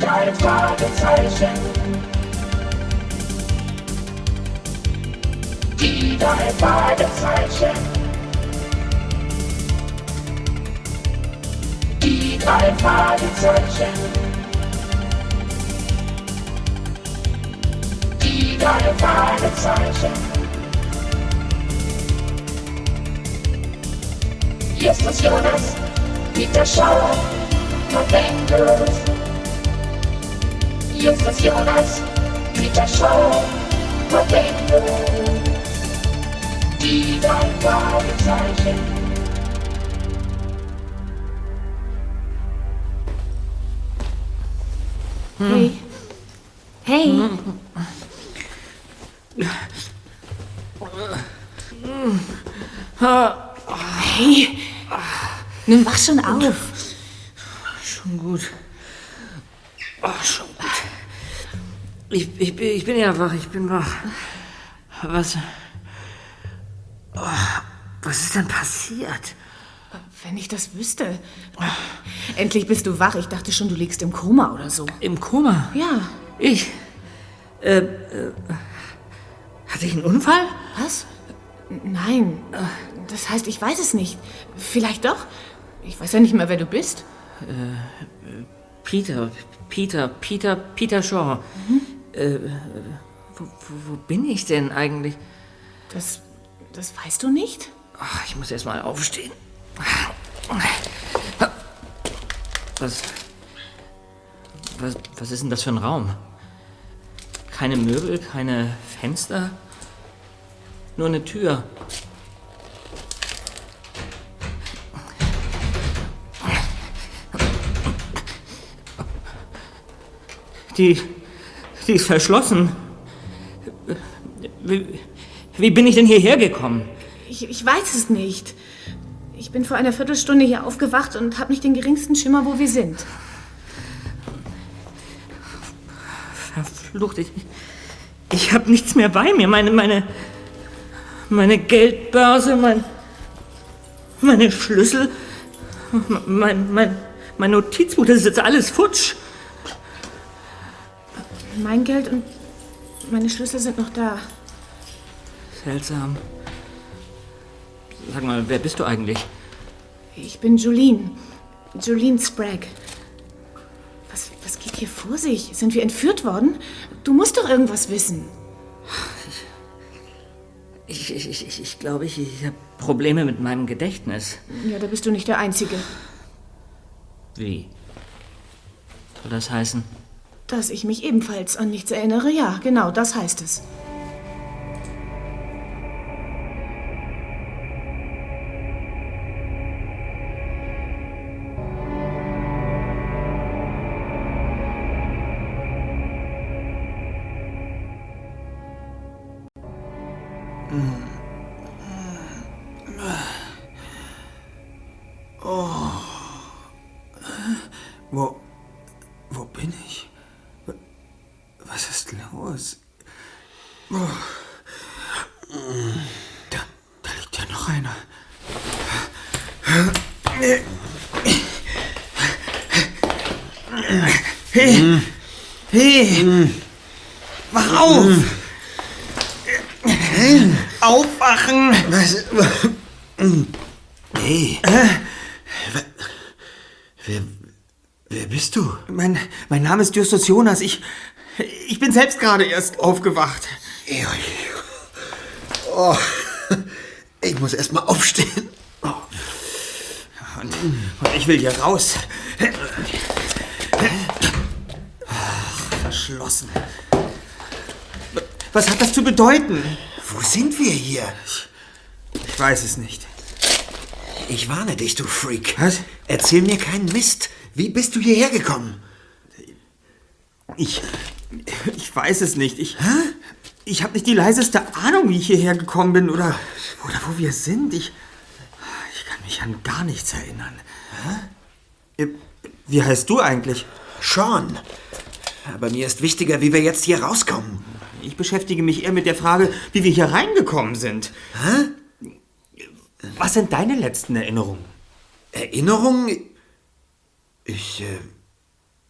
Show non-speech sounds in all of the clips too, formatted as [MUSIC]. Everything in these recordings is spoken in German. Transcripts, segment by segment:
drei Fragezeichen. Die drei Fragezeichen. Die drei Fragezeichen. Die drei Fragezeichen. Hier ist das Jonas, Peter Schauer, November. Hier ist Jonas, Peter Schauer, November. Die drei Fragezeichen. Hey. Hey. Hey. Nimm wach schon auf. Schon gut. Oh, schon gut. Ich, ich, bin- ich bin ja wach, ich bin wach. Was. Oh, was ist denn passiert? Wenn ich das wüsste. Endlich bist du wach. Ich dachte schon, du liegst im Koma oder so. Im Koma? Ja. Ich. Äh, äh, hatte ich einen Unfall? Was? Nein. Das heißt, ich weiß es nicht. Vielleicht doch. Ich weiß ja nicht mehr, wer du bist. Peter, Peter, Peter, Peter Shaw. Äh, wo, wo, wo bin ich denn eigentlich? Das, das weißt du nicht? Ach, ich muss erst mal aufstehen. Was, was, was ist denn das für ein Raum? Keine Möbel, keine Fenster, nur eine Tür. Die, die ist verschlossen. Wie, wie bin ich denn hierher gekommen? Ich, ich weiß es nicht. Ich bin vor einer Viertelstunde hier aufgewacht und habe nicht den geringsten Schimmer, wo wir sind. Verflucht, ich, ich habe nichts mehr bei mir. Meine, meine, meine Geldbörse, mein, meine Schlüssel, mein, mein, mein Notizbuch, das ist jetzt alles futsch. Mein Geld und meine Schlüssel sind noch da. Seltsam. Sag mal, wer bist du eigentlich? Ich bin Jolene. Jolene Sprague. Was, was geht hier vor sich? Sind wir entführt worden? Du musst doch irgendwas wissen. Ich, ich, ich, ich, ich glaube, ich, ich habe Probleme mit meinem Gedächtnis. Ja, da bist du nicht der Einzige. Wie? Soll das heißen? Dass ich mich ebenfalls an nichts erinnere, ja, genau, das heißt es. Hey. Wer, wer bist du? Mein, mein Name ist Justus Jonas. Ich, ich bin selbst gerade erst aufgewacht. Oh, ich muss erst mal aufstehen. Und, und ich will hier raus. Ach, verschlossen. Was hat das zu bedeuten? Wo sind wir hier? Ich weiß es nicht. Ich warne dich, du Freak. Was? Erzähl mir keinen Mist. Wie bist du hierher gekommen? Ich. Ich weiß es nicht. Ich. Ich habe nicht die leiseste Ahnung, wie ich hierher gekommen bin oder. Oder wo wir sind. Ich. Ich kann mich an gar nichts erinnern. Hä? Wie heißt du eigentlich? Sean. Aber mir ist wichtiger, wie wir jetzt hier rauskommen. Ich beschäftige mich eher mit der Frage, wie wir hier reingekommen sind. Hä? Was sind deine letzten Erinnerungen? Erinnerung? Ich, äh,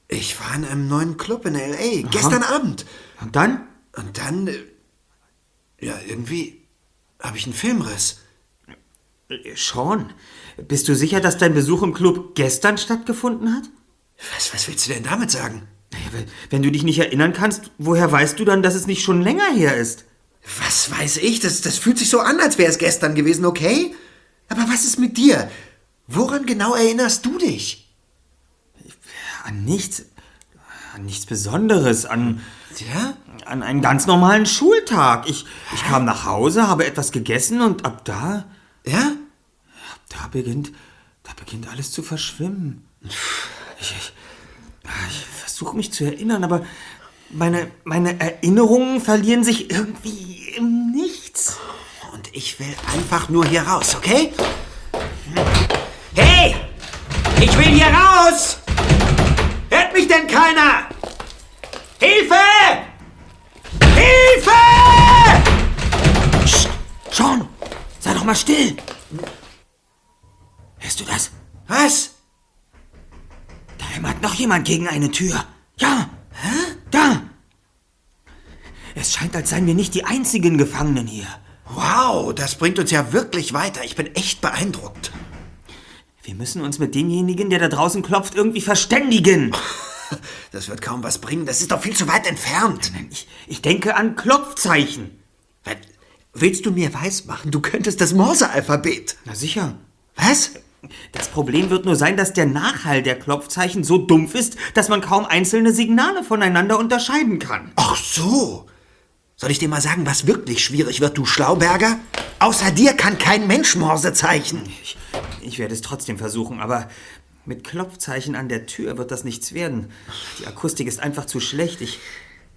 Ich war in einem neuen Club in L.A. gestern Abend. Und dann? Und dann, äh, ja, irgendwie habe ich einen Filmriss. Äh, Sean, bist du sicher, dass dein Besuch im Club gestern stattgefunden hat? Was, was willst du denn damit sagen? Naja, wenn, wenn du dich nicht erinnern kannst, woher weißt du dann, dass es nicht schon länger her ist? Was weiß ich? Das, das fühlt sich so an, als wäre es gestern gewesen, okay? Aber was ist mit dir? Woran genau erinnerst du dich? An nichts. An nichts Besonderes. An. Ja? An einen ganz normalen Schultag. Ich, ich kam nach Hause, habe etwas gegessen und ab da. Ja? Da beginnt. Da beginnt alles zu verschwimmen. Ich, ich, ich versuche mich zu erinnern, aber meine, meine Erinnerungen verlieren sich irgendwie im Nichts. Und ich will einfach nur hier raus, okay? Hey! Ich will hier raus! Hört mich denn keiner? Hilfe! Hilfe! Sean, sei doch mal still. Hörst du das? Was? Da hämmert noch jemand gegen eine Tür. Ja. Da. Es scheint, als seien wir nicht die einzigen Gefangenen hier. Wow, das bringt uns ja wirklich weiter. Ich bin echt beeindruckt. Wir müssen uns mit demjenigen, der da draußen klopft, irgendwie verständigen. [LAUGHS] Das wird kaum was bringen. Das ist doch viel zu weit entfernt. Ich, ich denke an Klopfzeichen. Was? Willst du mir weismachen, du könntest das Morse-Alphabet? Na sicher. Was? Das Problem wird nur sein, dass der Nachhall der Klopfzeichen so dumpf ist, dass man kaum einzelne Signale voneinander unterscheiden kann. Ach so. Soll ich dir mal sagen, was wirklich schwierig wird, du Schlauberger? Außer dir kann kein Mensch Morse zeichnen. Ich, ich werde es trotzdem versuchen, aber mit Klopfzeichen an der Tür wird das nichts werden. Die Akustik ist einfach zu schlecht. Ich.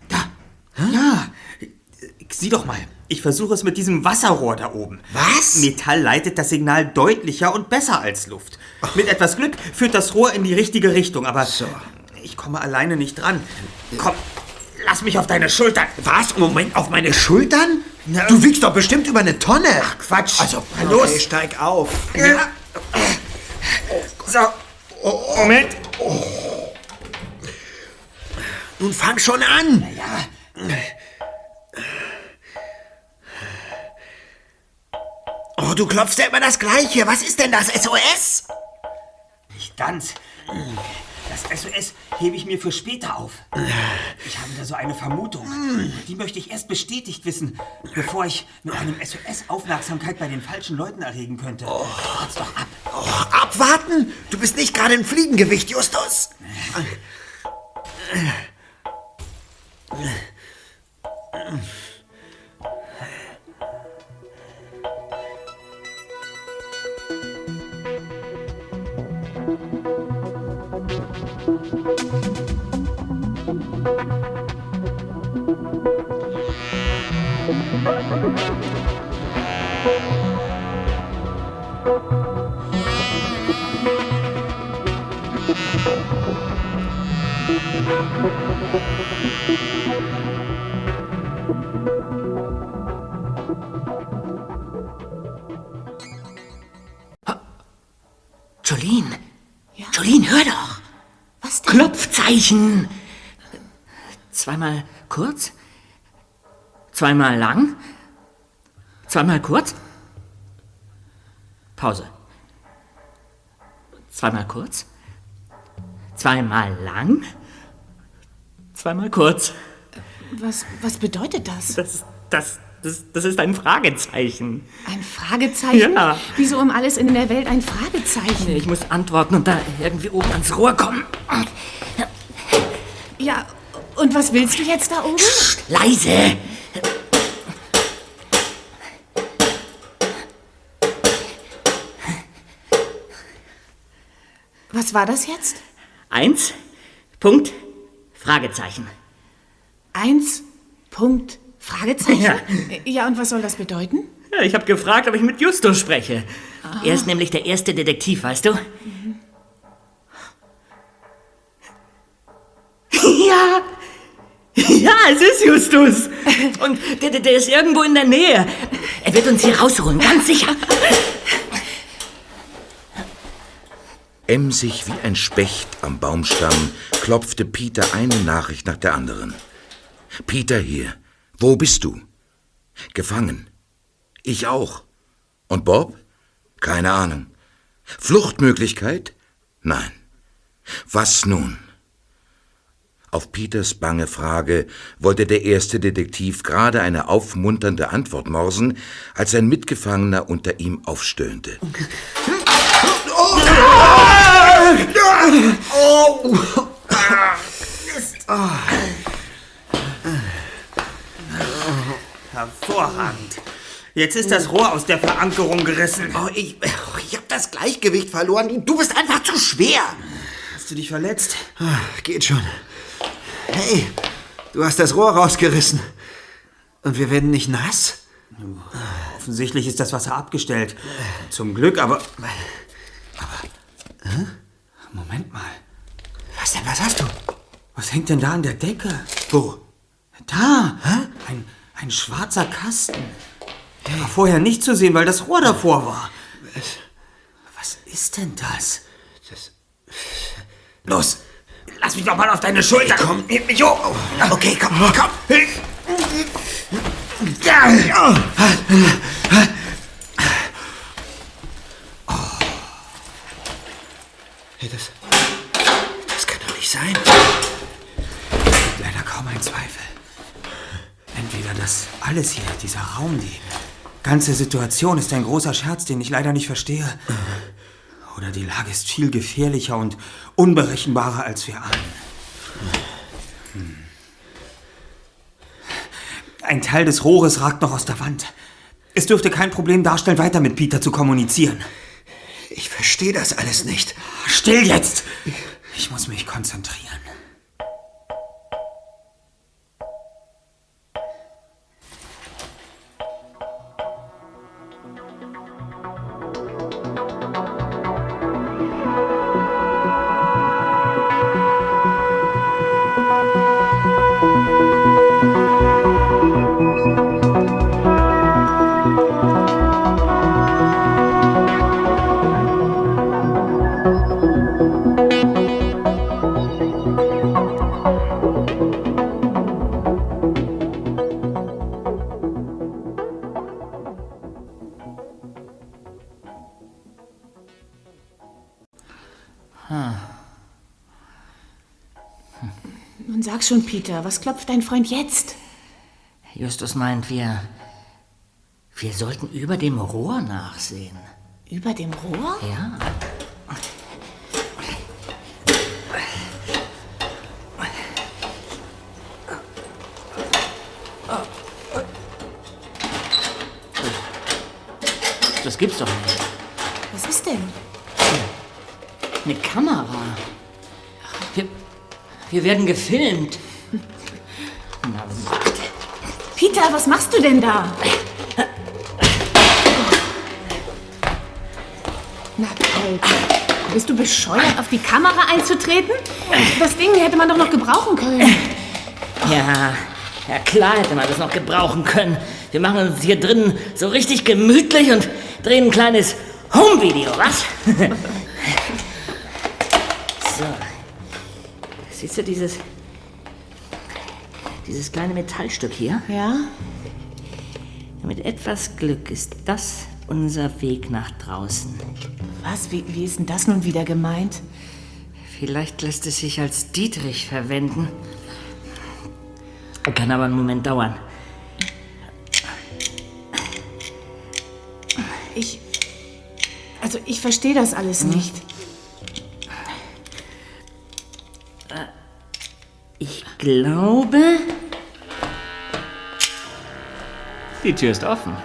Da! Ja! Sieh doch mal. Ich versuche es mit diesem Wasserrohr da oben. Was? Metall leitet das Signal deutlicher und besser als Luft. Mit etwas Glück führt das Rohr in die richtige Richtung, aber So. ich komme alleine nicht dran. Komm, lass mich auf deine Schultern. Was? Moment, auf meine Schultern? Na, du wiegst doch bestimmt über eine Tonne. Ach, Quatsch. Also, Na los. Okay, steig auf. Ja. So. Moment. Nun fang schon an. Oh, du klopfst ja immer das Gleiche. Was ist denn das? SOS? Nicht ganz. Das SOS hebe ich mir für später auf. Ich habe da so eine Vermutung. Die möchte ich erst bestätigt wissen, bevor ich mit einem SOS Aufmerksamkeit bei den falschen Leuten erregen könnte. Wart's doch ab. Oh, abwarten? Du bist nicht gerade ein Fliegengewicht, Justus. Jolene. Jolene, hör doch. Was denn? Klopfzeichen. Zweimal kurz. Zweimal lang. Zweimal kurz. Pause. Zweimal kurz. Zweimal lang. Zweimal kurz. Was, was bedeutet das? Das, das, das, das ist ein Fragezeichen. Ein Fragezeichen? Ja. Wieso um alles in der Welt ein Fragezeichen? Ich muss antworten und da irgendwie oben ans Rohr kommen. Ja, und was willst du jetzt da oben? Leise! Was war das jetzt? Eins, Punkt, Fragezeichen. Eins, Punkt, Fragezeichen? Ja. Ja, und was soll das bedeuten? Ja, ich habe gefragt, ob ich mit Justus spreche. Er ist nämlich der erste Detektiv, weißt du? Ja! Ja, es ist Justus. Und der, der, der ist irgendwo in der Nähe. Er wird uns hier rausholen, ganz sicher. Emsig wie ein Specht am Baumstamm klopfte Peter eine Nachricht nach der anderen. Peter hier. Wo bist du? Gefangen. Ich auch. Und Bob? Keine Ahnung. Fluchtmöglichkeit? Nein. Was nun? Auf Peters bange Frage wollte der erste Detektiv gerade eine aufmunternde Antwort morsen, als ein Mitgefangener unter ihm aufstöhnte. [LAUGHS] Hervorragend. Jetzt ist das Rohr aus der Verankerung gerissen. Oh, ich, oh, ich hab das Gleichgewicht verloren. Du bist einfach zu schwer. Hast du dich verletzt? Ah, Geht schon. Hey, du hast das Rohr rausgerissen. Und wir werden nicht nass? Offensichtlich ist das Wasser abgestellt. Zum Glück, aber. Aber. Hä? Moment mal. Was denn, was hast du? Was hängt denn da an der Decke? Wo? Da! Ein, ein schwarzer Kasten. Der war vorher nicht zu sehen, weil das Rohr davor war. Was ist denn das? Das, Los! Lass mich doch mal auf deine Schulter kommen! Heb mich hoch! okay, komm, komm. Hey, das, das kann doch nicht sein. Leider kaum ein Zweifel. Entweder das alles hier, dieser Raum, die ganze Situation ist ein großer Scherz, den ich leider nicht verstehe. Oder die Lage ist viel gefährlicher und unberechenbarer, als wir ahnen. Hm. Ein Teil des Rohres ragt noch aus der Wand. Es dürfte kein Problem darstellen, weiter mit Peter zu kommunizieren. Ich verstehe das alles nicht. Still jetzt! Ich muss mich konzentrieren. Sag schon, Peter, was klopft dein Freund jetzt? Justus meint, wir. Wir sollten über dem Rohr nachsehen. Über dem Rohr? Ja. Das gibt's doch nicht. Wir werden gefilmt. Na, warte. Peter, was machst du denn da? Na, Alter. Bist du bescheuert, auf die Kamera einzutreten? Das Ding hätte man doch noch gebrauchen können. Ja, ja klar hätte man das noch gebrauchen können. Wir machen uns hier drinnen so richtig gemütlich und drehen ein kleines Home-Video, was? [LAUGHS] so. Siehst du dieses... Dieses kleine Metallstück hier? Ja? Mit etwas Glück ist das unser Weg nach draußen. Was? Wie, wie ist denn das nun wieder gemeint? Vielleicht lässt es sich als Dietrich verwenden. Kann aber einen Moment dauern. Ich. Also, ich verstehe das alles nicht. Glaube. Die Tür ist offen.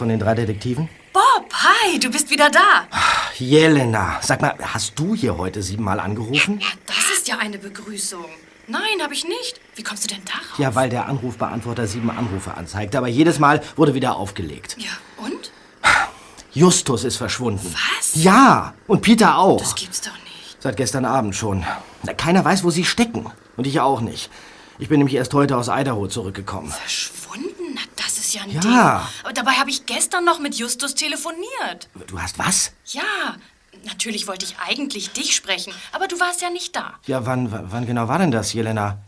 Von den drei Detektiven. Bob, hi, du bist wieder da. Jelena, sag mal, hast du hier heute siebenmal angerufen? Das ist ja eine Begrüßung. Nein, habe ich nicht. Wie kommst du denn darauf? Ja, weil der Anrufbeantworter sieben Anrufe anzeigt, aber jedes Mal wurde wieder aufgelegt. Ja, und? Justus ist verschwunden. Was? Ja, und Peter auch. Das gibt's doch nicht. Seit gestern Abend schon. Keiner weiß, wo sie stecken. Und ich auch nicht. Ich bin nämlich erst heute aus Idaho zurückgekommen. Verschwunden? Na, das ist ja ein Ja. Ding. Aber dabei habe ich gestern noch mit Justus telefoniert. Du hast was? Ja, natürlich wollte ich eigentlich dich sprechen, aber du warst ja nicht da. Ja, wann, wann genau war denn das, Jelena?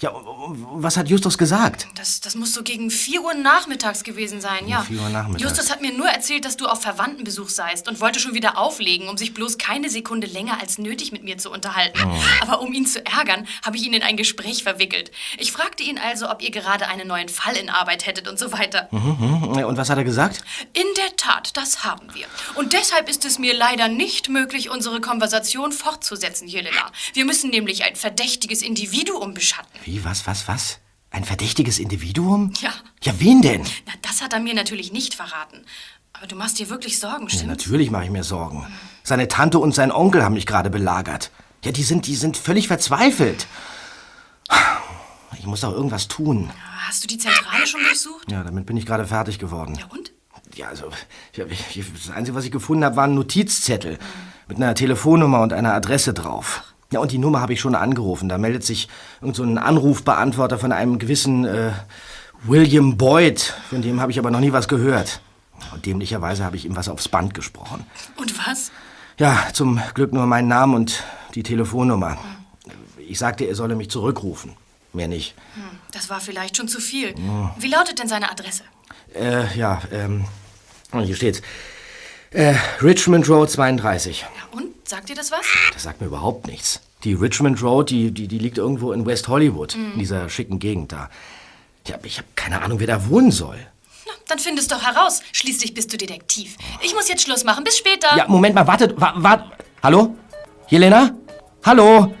Ja, was hat Justus gesagt? Das, das muss so gegen 4 Uhr nachmittags gewesen sein, ja. 4 Uhr nachmittags. Justus hat mir nur erzählt, dass du auf Verwandtenbesuch seist und wollte schon wieder auflegen, um sich bloß keine Sekunde länger als nötig mit mir zu unterhalten. Oh. Aber um ihn zu ärgern, habe ich ihn in ein Gespräch verwickelt. Ich fragte ihn also, ob ihr gerade einen neuen Fall in Arbeit hättet und so weiter. Mhm. Und was hat er gesagt? In der Tat, das haben wir. Und deshalb ist es mir leider nicht möglich, unsere Konversation fortzusetzen, Jelena. Wir müssen nämlich ein verdächtiges Individuum beschatten. Wie, was, was, was? Ein verdächtiges Individuum? Ja. Ja, wen denn? Na, das hat er mir natürlich nicht verraten. Aber du machst dir wirklich Sorgen, Ja, stimmt's? natürlich mache ich mir Sorgen. Seine Tante und sein Onkel haben mich gerade belagert. Ja, die sind, die sind völlig verzweifelt. Ich muss doch irgendwas tun. Hast du die Zentrale schon durchsucht? Ja, damit bin ich gerade fertig geworden. Ja, und? Ja, also, das Einzige, was ich gefunden habe, war ein Notizzettel mit einer Telefonnummer und einer Adresse drauf. Ja, und die Nummer habe ich schon angerufen. Da meldet sich irgend so ein Anrufbeantworter von einem gewissen äh, William Boyd. Von dem habe ich aber noch nie was gehört. Und dämlicherweise habe ich ihm was aufs Band gesprochen. Und was? Ja, zum Glück nur meinen Namen und die Telefonnummer. Ich sagte, er solle mich zurückrufen. Mehr nicht. Hm, das war vielleicht schon zu viel. Wie lautet denn seine Adresse? Äh, ja, ähm, hier steht's. Äh, Richmond Road 32. Ja, und? Sagt dir das was? Das sagt mir überhaupt nichts. Die Richmond Road, die, die, die liegt irgendwo in West Hollywood, in dieser schicken Gegend da. Ja, ich habe keine Ahnung, wer da wohnen soll. Na, dann findest doch heraus. Schließlich bist du Detektiv. Ich muss jetzt Schluss machen. Bis später. Ja, Moment mal, wartet, wa, wa, Hallo? Jelena? Hallo?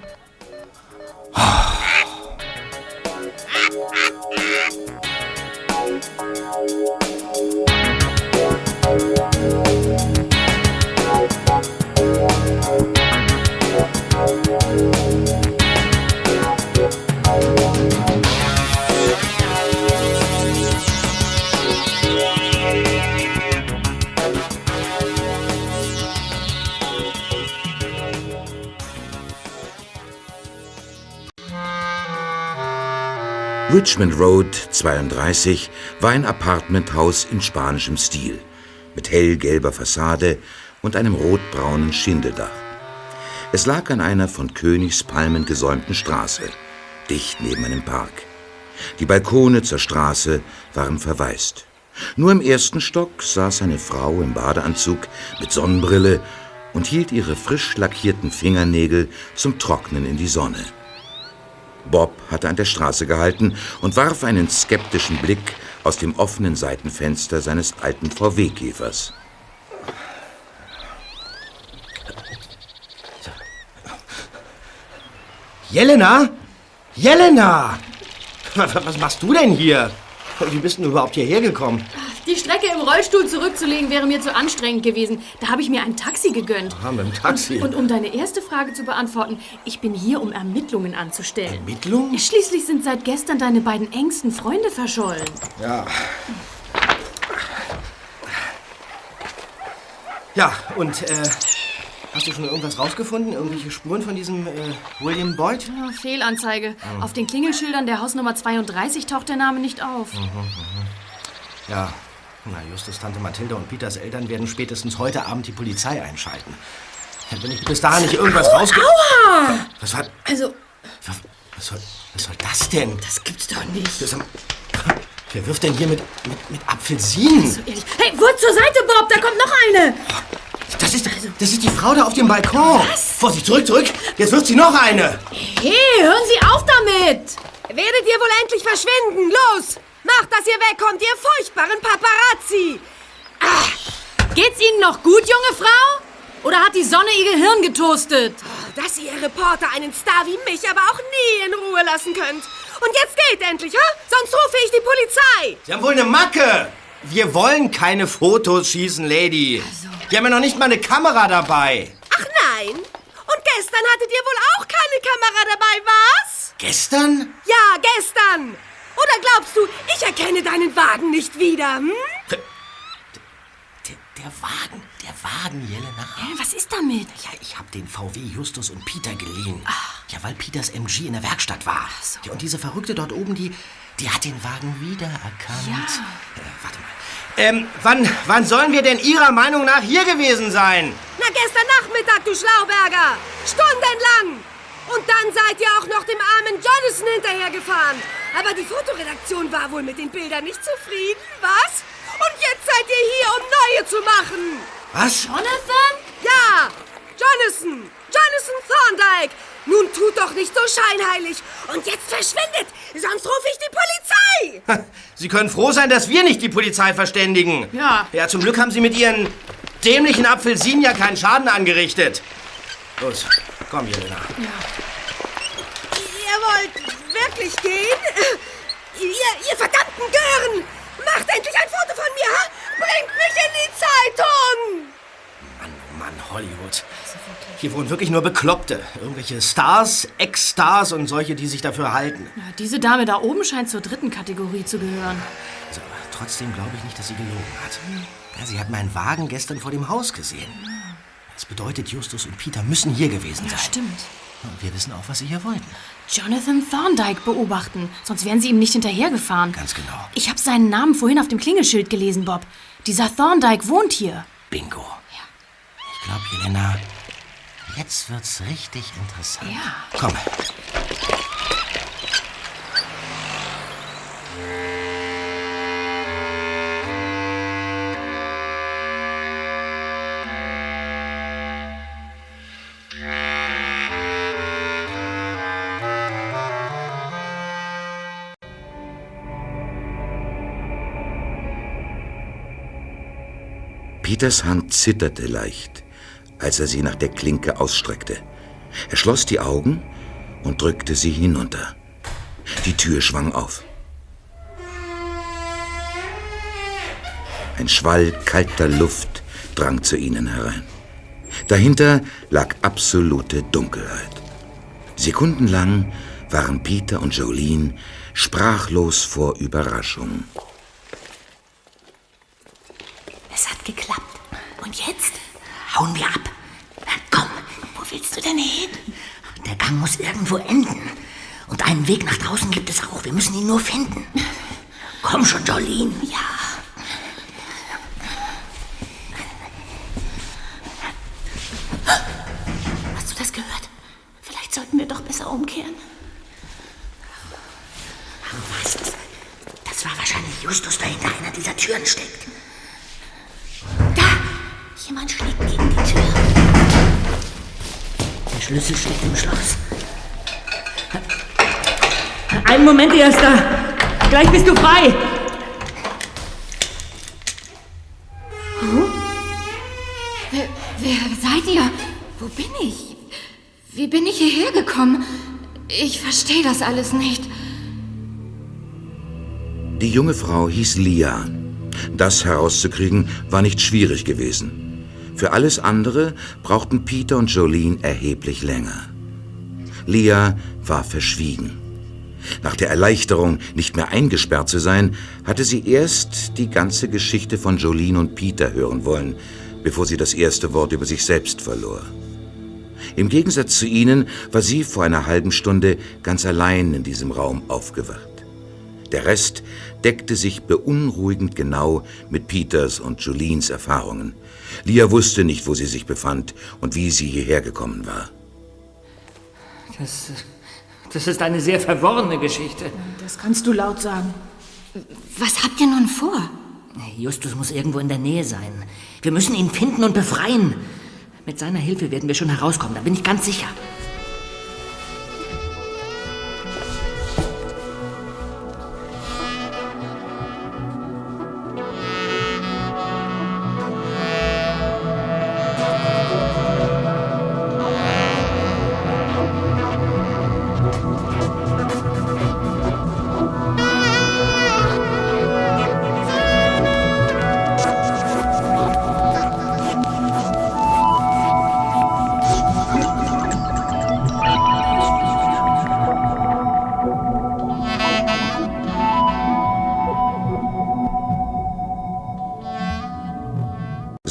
Richmond Road 32 war ein Apartmenthaus in spanischem Stil, mit hellgelber Fassade und einem rotbraunen Schindeldach. Es lag an einer von Königspalmen gesäumten Straße, dicht neben einem Park. Die Balkone zur Straße waren verwaist. Nur im ersten Stock saß eine Frau im Badeanzug mit Sonnenbrille und hielt ihre frisch lackierten Fingernägel zum Trocknen in die Sonne. Bob hatte an der Straße gehalten und warf einen skeptischen Blick aus dem offenen Seitenfenster seines alten VW-Käfers. Jelena? Jelena! [LAUGHS] Was, machst du denn hier? Wie bist du überhaupt hierher gekommen? Die Strecke im Rollstuhl zurückzulegen wäre mir zu anstrengend gewesen. Da habe ich mir ein Taxi gegönnt. Ah, mit dem Taxi. Und um deine erste Frage zu beantworten, ich bin hier, um Ermittlungen anzustellen. Ermittlung? Schließlich sind seit gestern deine beiden engsten Freunde verschollen. Ja. Ja, und äh, hast du schon irgendwas rausgefunden? Irgendwelche Spuren von diesem äh, William Boyd? Ah, Fehlanzeige. Auf den Klingelschildern der Hausnummer 32 taucht der Name nicht auf. Ja. Na, Justus, Tante Mathilda und Peters Eltern werden spätestens heute Abend die Polizei einschalten. Wenn ich bis dahin nicht irgendwas rausge... Aua! Was war... Also, Was, was, soll, was soll das denn? das gibt's doch nicht. Das Wer wirft denn hier mit, mit, mit Apfelsinen? So. Hey, Wurz zur Seite, Bob, da kommt noch eine. Das ist, das ist die Frau da auf dem Balkon. Vorsicht, zurück, zurück. Jetzt wirft sie noch eine. Hey, hören Sie auf damit. Werdet ihr wohl endlich verschwinden? Los! Macht, dass ihr wegkommt, ihr furchtbaren Paparazzi! Geht's Ihnen noch gut, junge Frau? Oder hat die Sonne Ihr Gehirn getoastet? Dass ihr Reporter einen Star wie mich aber auch nie in Ruhe lassen könnt. Und jetzt geht endlich, ha? Sonst rufe ich die Polizei. Sie haben wohl eine Macke. Wir wollen keine Fotos schießen, Lady. Wir haben ja noch nicht mal eine Kamera dabei. Ach nein. Und gestern hattet ihr wohl auch keine Kamera dabei, was? Gestern? Ja, gestern. Oder glaubst du, ich erkenne deinen Wagen nicht wieder, hm? Der, der Wagen, der Wagen, Jelena. Was ist damit? Ja, ich habe den VW Justus und Peter geliehen. Ja, weil Peters MG in der Werkstatt war. Ja, und diese Verrückte dort oben, die, die hat den Wagen wiedererkannt. Ja. Äh, warte mal. Ähm, wann, wann sollen wir denn Ihrer Meinung nach hier gewesen sein? Na, gestern Nachmittag, du Schlauberger. Stundenlang. Und dann seid ihr auch noch dem armen Jonathan hinterhergefahren. Aber die Fotoredaktion war wohl mit den Bildern nicht zufrieden, was? Und jetzt seid ihr hier, um neue zu machen. Was? Jonathan? Ja, Jonathan. Jonathan Thorndyke. Nun tut doch nicht so scheinheilig. Und jetzt verschwindet, sonst rufe ich die Polizei. Sie können froh sein, dass wir nicht die Polizei verständigen. Ja. Ja, zum Glück haben Sie mit Ihren dämlichen Apfelsinen ja keinen Schaden angerichtet. Los, komm, Jelena. Ihr wollt wirklich gehen? Ihr, ihr verdammten Gören! Macht endlich ein Foto von mir, ha? Bringt mich in die Zeitung! Mann, oh Mann, Hollywood. Hier wohnen wirklich nur Bekloppte. Irgendwelche Stars, Ex-Stars und solche, die sich dafür halten. Ja, diese Dame da oben scheint zur dritten Kategorie zu gehören. Also, trotzdem glaube ich nicht, dass sie gelogen hat. Ja, sie hat meinen Wagen gestern vor dem Haus gesehen. Das bedeutet, Justus und Peter müssen hier gewesen Ja, sein. stimmt. Und wir wissen auch, was sie hier wollten. Jonathan Thorndyke beobachten, sonst wären sie ihm nicht hinterhergefahren. Ganz genau. Ich habe seinen Namen vorhin auf dem Klingelschild gelesen, Bob. Dieser Thorndyke wohnt hier. Bingo. Ich glaube, Jelena, jetzt wird's richtig interessant. Ja. Komm. Peters Hand zitterte leicht, als er sie nach der Klinke ausstreckte. Er schloss die Augen und drückte sie hinunter. Die Tür schwang auf. Ein Schwall kalter Luft drang zu ihnen herein. Dahinter lag absolute Dunkelheit. Sekundenlang waren Peter und Jolene sprachlos vor Überraschung. Es hat geklappt. Jetzt hauen wir ab. Komm, wo willst du denn hin? Der Gang muss irgendwo enden. Und einen Weg nach draußen gibt es auch. Wir müssen ihn nur finden. Komm schon, Jolene. Ja. Hast du das gehört? Vielleicht sollten wir doch besser umkehren. Was? Das, das war wahrscheinlich Justus, der hinter einer dieser Türen steckt. Da! Jemand schlägt gegen die Tür. Der Schlüssel steckt im Schloss. Einen Moment, Erster. Gleich bist du frei. Wer, wer seid ihr? Wo bin ich? Wie bin ich hierher gekommen? Ich verstehe das alles nicht. Die junge Frau hieß Lia. Das herauszukriegen war nicht schwierig gewesen. Für alles andere brauchten Peter und Jolene erheblich länger. Lia war verschwiegen. Nach der Erleichterung, nicht mehr eingesperrt zu sein, hatte sie erst die ganze Geschichte von Jolene und Peter hören wollen, bevor sie das erste Wort über sich selbst verlor. Im Gegensatz zu ihnen war sie vor einer halben Stunde ganz allein in diesem Raum aufgewacht. Der Rest deckte sich beunruhigend genau mit Peters und Jolines Erfahrungen. Lia wusste nicht, wo sie sich befand und wie sie hierher gekommen war. Das, das ist eine sehr verworrene Geschichte. Das kannst du laut sagen. Was habt ihr nun vor? Justus muss irgendwo in der Nähe sein. Wir müssen ihn finden und befreien. Mit seiner Hilfe werden wir schon herauskommen, da bin ich ganz sicher.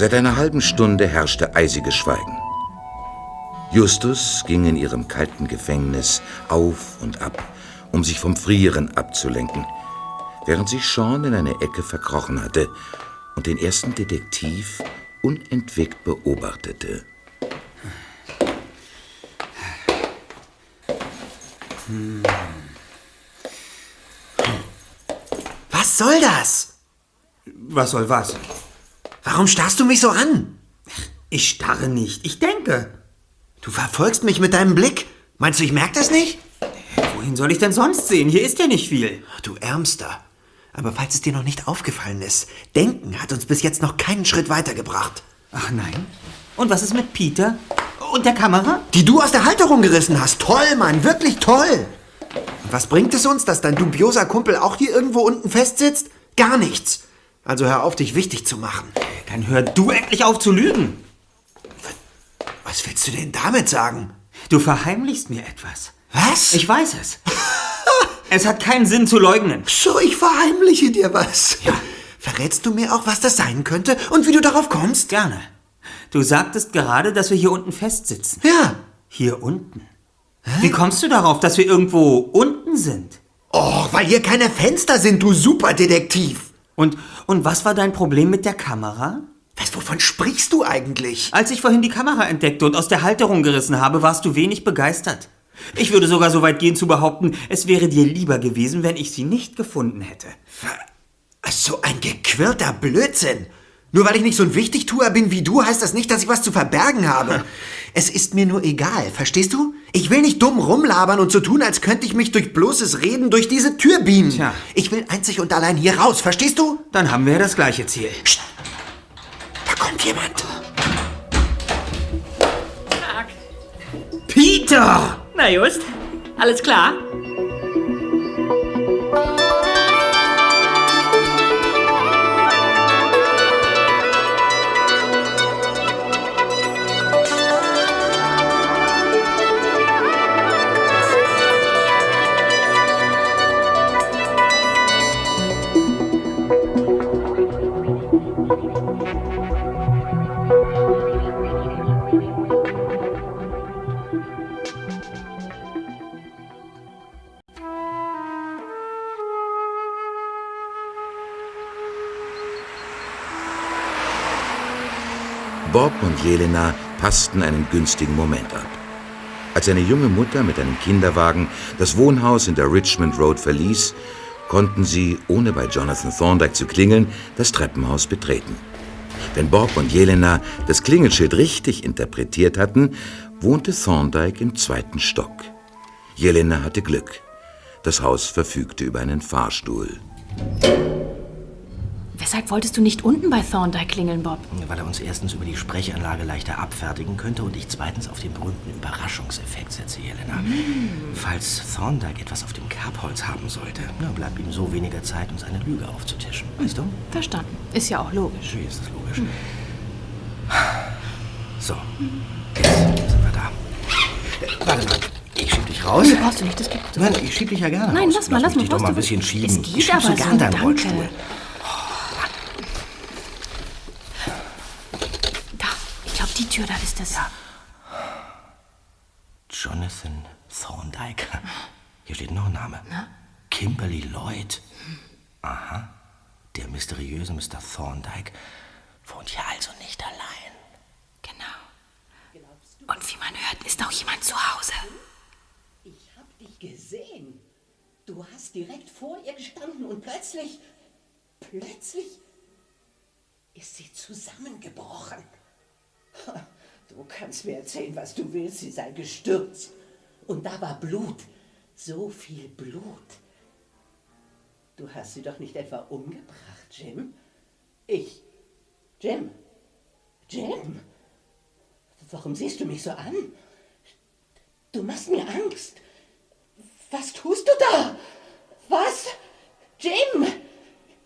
Seit einer halben Stunde herrschte eisiges Schweigen. Justus ging in ihrem kalten Gefängnis auf und ab, um sich vom Frieren abzulenken, während sich Sean in eine Ecke verkrochen hatte und den ersten Detektiv unentwegt beobachtete. Was soll das? Was soll was? Warum starrst du mich so an? Ich starre nicht, ich denke. Du verfolgst mich mit deinem Blick. Meinst du, ich merk das nicht? Wohin soll ich denn sonst sehen? Hier ist ja nicht viel. Du Ärmster. Aber falls es dir noch nicht aufgefallen ist, Denken hat uns bis jetzt noch keinen Schritt weitergebracht. Ach nein. Und was ist mit Peter? Und der Kamera? Die du aus der Halterung gerissen hast. Toll, Mann, wirklich toll. Und was bringt es uns, dass dein dubioser Kumpel auch hier irgendwo unten festsitzt? Gar nichts. Also hör auf, dich wichtig zu machen. Dann hör du endlich auf zu lügen. Was willst du denn damit sagen? Du verheimlichst mir etwas. Was? Ich weiß es. [LAUGHS] es hat keinen Sinn zu leugnen. So, ich verheimliche dir was. Ja. Verrätst du mir auch, was das sein könnte und wie du darauf kommst? Gerne. Du sagtest gerade, dass wir hier unten festsitzen. Ja. Hier unten? Wie kommst du darauf, dass wir irgendwo unten sind? Oh, weil hier keine Fenster sind, du Superdetektiv. Und, und was war dein Problem mit der Kamera? Was, wovon sprichst du eigentlich? Als ich vorhin die Kamera entdeckte und aus der Halterung gerissen habe, warst du wenig begeistert. Ich würde sogar so weit gehen zu behaupten, es wäre dir lieber gewesen, wenn ich sie nicht gefunden hätte. So ein gequirlter Blödsinn. Nur weil ich nicht so ein Wichtigtuer bin wie du, heißt das nicht, dass ich was zu verbergen habe. [LAUGHS] Es ist mir nur egal, verstehst du? Ich will nicht dumm rumlabern und so tun, als könnte ich mich durch bloßes Reden durch diese Tür beamen. Tja. Ich will einzig und allein hier raus, verstehst du? Dann haben wir ja das gleiche Ziel. Psst. Da kommt jemand. Peter! Na just, alles klar? Jelena passten einen günstigen Moment ab. Als eine junge Mutter mit einem Kinderwagen das Wohnhaus in der Richmond Road verließ, konnten sie, ohne bei Jonathan Thorndyke zu klingeln, das Treppenhaus betreten. Wenn Bob und Jelena das Klingelschild richtig interpretiert hatten, wohnte Thorndyke im zweiten Stock. Jelena hatte Glück. Das Haus verfügte über einen Fahrstuhl. Weshalb wolltest du nicht unten bei Thorndyke klingeln, Bob? Weil er uns erstens über die Sprechanlage leichter abfertigen könnte und ich zweitens auf den berühmten Überraschungseffekt setze, Jelena. Falls Thorndyke etwas auf dem Kerbholz haben sollte, na, bleibt ihm so weniger Zeit, uns eine Lüge aufzutischen. Weißt du? Verstanden. Ist ja auch logisch. Wie ist das logisch? So, jetzt sind wir da. Warte mal, ich schieb dich raus. Nee, brauchst du nicht, das geht so. Nein, ich schieb dich ja gerne Nein, raus. lass mal, lass mich mal, dich doch mal ein bisschen schieben. Es geht ich aber so so, deinen. Rollstuhl. Da, ich glaube, die Tür, da ist es. Ja. Jonathan Thorndyke. Hier steht noch ein Name. Kimberly Lloyd. Aha. Der mysteriöse Mr. Thorndyke wohnt hier also nicht allein. Genau. Und wie man hört, ist auch jemand zu Hause. Ich hab dich gesehen. Du hast direkt vor ihr gestanden und plötzlich, plötzlich ist sie zusammengebrochen. [LAUGHS] Du kannst mir erzählen, was du willst, sie sei gestürzt. Und da war Blut, so viel Blut. Du hast sie doch nicht etwa umgebracht, Jim? Ich. Jim. Jim. Warum siehst du mich so an? Du machst mir Angst. Was tust du da? Was? Jim!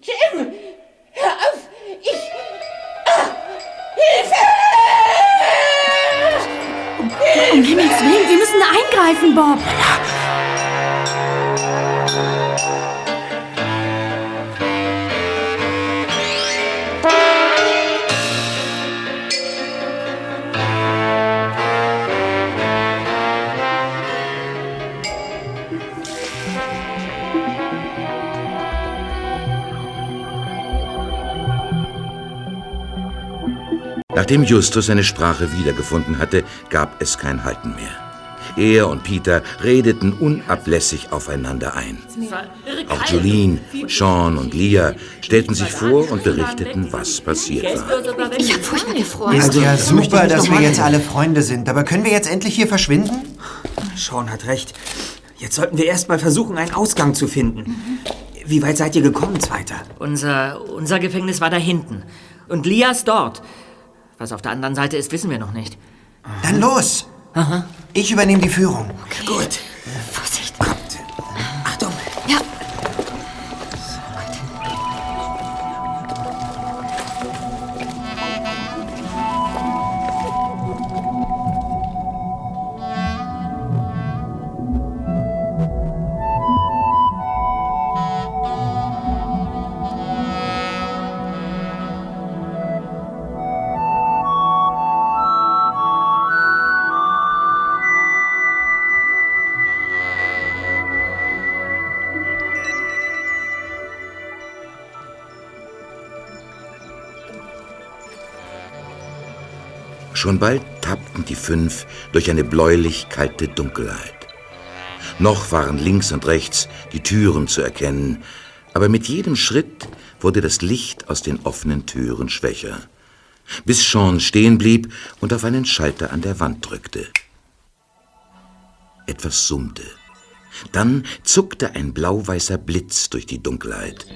Jim! Hör auf! Ich. Ah! Hilfe! Um Himmels Willen, wir müssen eingreifen, Bob. Nachdem Justus seine Sprache wiedergefunden hatte, gab es kein Halten mehr. Er und Peter redeten unablässig aufeinander ein. Auch Jolene, Sean und Leah stellten sich vor und berichteten, was passiert war. Ich hab furchtbar gefreut. Ist ja möchte ich super, dass wir jetzt alle Freunde sind. Aber können wir jetzt endlich hier verschwinden? Sean hat recht. Jetzt sollten wir erst mal versuchen, einen Ausgang zu finden. Wie weit seid ihr gekommen, Zweiter? Unser, unser Gefängnis war da hinten. Und Lias dort. Was auf der anderen Seite ist, wissen wir noch nicht. Dann los. Ich übernehme die Führung. Gut. Vorsicht. Schon bald tappten die fünf durch eine bläulich kalte Dunkelheit. Noch waren links und rechts die Türen zu erkennen, aber mit jedem Schritt wurde das Licht aus den offenen Türen schwächer, bis Sean stehen blieb und auf einen Schalter an der Wand drückte. Etwas summte. Dann zuckte ein blau-weißer Blitz durch die Dunkelheit,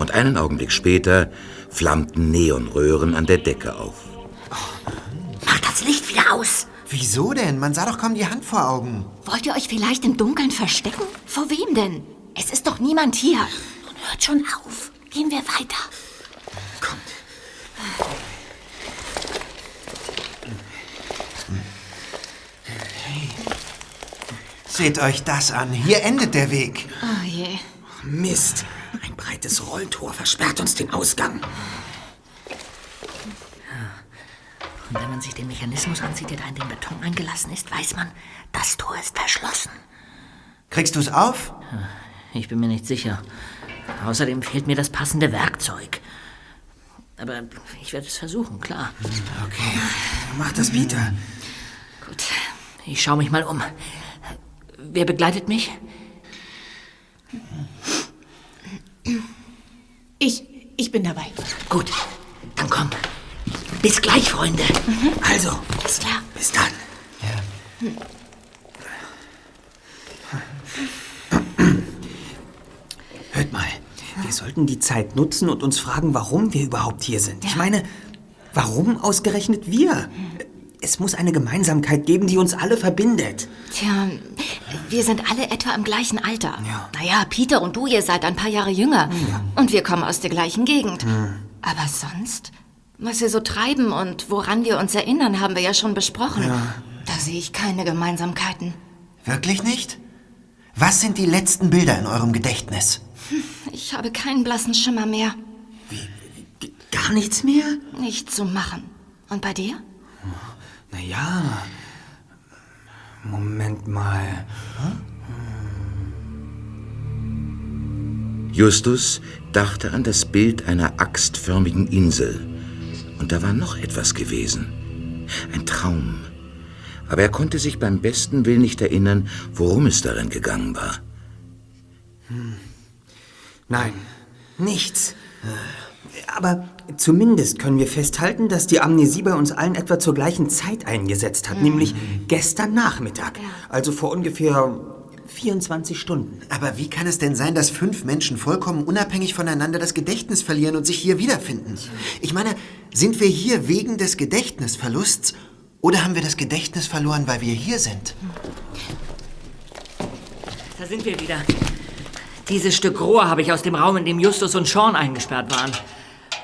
und einen Augenblick später flammten Neonröhren an der Decke auf. Mach das Licht wieder aus. Wieso denn? Man sah doch kaum die Hand vor Augen. Wollt ihr euch vielleicht im Dunkeln verstecken? Vor wem denn? Es ist doch niemand hier. Nun hört schon auf. Gehen wir weiter. Seht euch das an. Hier endet der Weg. Oh je. Mist. Ein breites Rolltor versperrt uns den Ausgang. Und wenn man sich den Mechanismus ansieht, der da in den Beton eingelassen ist, weiß man, das Tor ist verschlossen. Kriegst du's auf? Ich bin mir nicht sicher. Außerdem fehlt mir das passende Werkzeug. Aber ich werde es versuchen, klar. Okay. Mach das, Peter. Gut, ich schaue mich mal um. Wer begleitet mich? Ich, ich bin dabei. Gut, dann komm. Bis gleich, Freunde. Also, Ist klar. bis dann. Hört mal, wir sollten die Zeit nutzen und uns fragen, warum wir überhaupt hier sind. Ich meine, warum ausgerechnet wir? Es muss eine Gemeinsamkeit geben, die uns alle verbindet. Tja, wir sind alle etwa im gleichen Alter. Ja. Naja, Peter und du, ihr seid ein paar Jahre jünger. Und wir kommen aus der gleichen Gegend. Aber sonst, was wir so treiben und woran wir uns erinnern, haben wir ja schon besprochen. Da sehe ich keine Gemeinsamkeiten. Wirklich nicht? Was sind die letzten Bilder in eurem Gedächtnis? Ich habe keinen blassen Schimmer mehr. Gar nichts mehr? Nichts zu machen. Und bei dir? Naja. Moment mal. Justus dachte an das Bild einer axtförmigen Insel. Und da war noch etwas gewesen. Ein Traum. Aber er konnte sich beim besten Willen nicht erinnern, worum es darin gegangen war. Nein, nichts. Aber zumindest können wir festhalten, dass die Amnesie bei uns allen etwa zur gleichen Zeit eingesetzt hat, nämlich gestern Nachmittag. Also vor ungefähr 24 Stunden. Aber wie kann es denn sein, dass fünf Menschen vollkommen unabhängig voneinander das Gedächtnis verlieren und sich hier wiederfinden? Ich meine, sind wir hier wegen des Gedächtnisverlusts oder haben wir das Gedächtnis verloren, weil wir hier sind? Da sind wir wieder. Dieses Stück Rohr habe ich aus dem Raum, in dem Justus und Sean eingesperrt waren.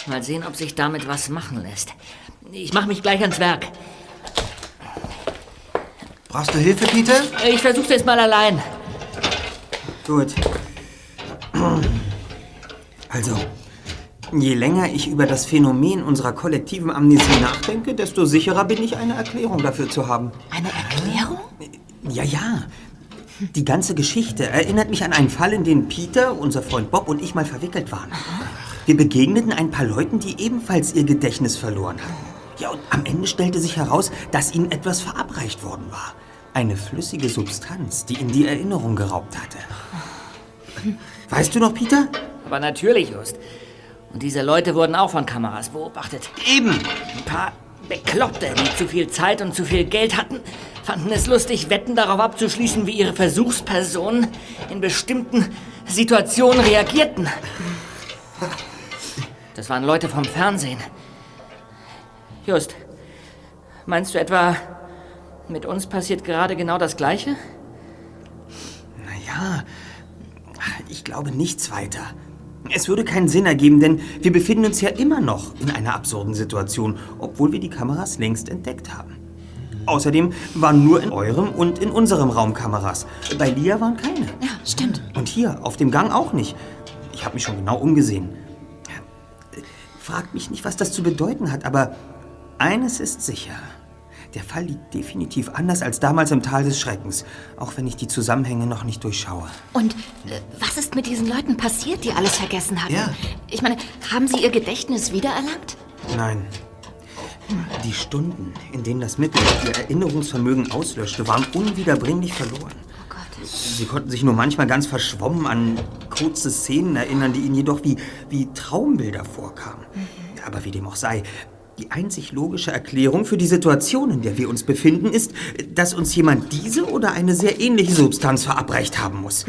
Mal sehen, ob sich damit was machen lässt. Ich mache mich gleich ans Werk. Brauchst du Hilfe, Peter? Ich versuche es mal allein. Gut. Also, je länger ich über das Phänomen unserer kollektiven Amnesie nachdenke, desto sicherer bin ich, eine Erklärung dafür zu haben. Eine Erklärung? Ja, ja. Die ganze Geschichte erinnert mich an einen Fall, in den Peter, unser Freund Bob und ich mal verwickelt waren. Wir begegneten ein paar Leuten, die ebenfalls ihr Gedächtnis verloren hatten. Ja, und am Ende stellte sich heraus, dass ihnen etwas verabreicht worden war. Eine flüssige Substanz, die ihnen die Erinnerung geraubt hatte. Weißt du noch, Peter? Aber natürlich, Just. Und diese Leute wurden auch von Kameras beobachtet. Eben. Ein paar Bekloppte, die zu viel Zeit und zu viel Geld hatten, fanden es lustig, Wetten darauf abzuschließen, wie ihre Versuchspersonen in bestimmten Situationen reagierten. Das waren Leute vom Fernsehen. Just, meinst du etwa, mit uns passiert gerade genau das Gleiche? Naja, ich glaube nichts weiter. Es würde keinen Sinn ergeben, denn wir befinden uns ja immer noch in einer absurden Situation, obwohl wir die Kameras längst entdeckt haben. Außerdem waren nur in eurem und in unserem Raum Kameras. Bei Lia waren keine. Ja, stimmt. Und hier, auf dem Gang auch nicht. Ich habe mich schon genau umgesehen. Fragt mich nicht, was das zu bedeuten hat, aber eines ist sicher. Der Fall liegt definitiv anders als damals im Tal des Schreckens, auch wenn ich die Zusammenhänge noch nicht durchschaue. Und äh, was ist mit diesen Leuten passiert, die alles vergessen hatten? Ja. Ich meine, haben sie ihr Gedächtnis wiedererlangt? Nein. Die Stunden, in denen das Mittel ihr Erinnerungsvermögen auslöschte, waren unwiederbringlich verloren. Sie konnten sich nur manchmal ganz verschwommen an kurze Szenen erinnern, die ihnen jedoch wie, wie Traumbilder vorkamen. Aber wie dem auch sei, die einzig logische Erklärung für die Situation, in der wir uns befinden, ist, dass uns jemand diese oder eine sehr ähnliche Substanz verabreicht haben muss.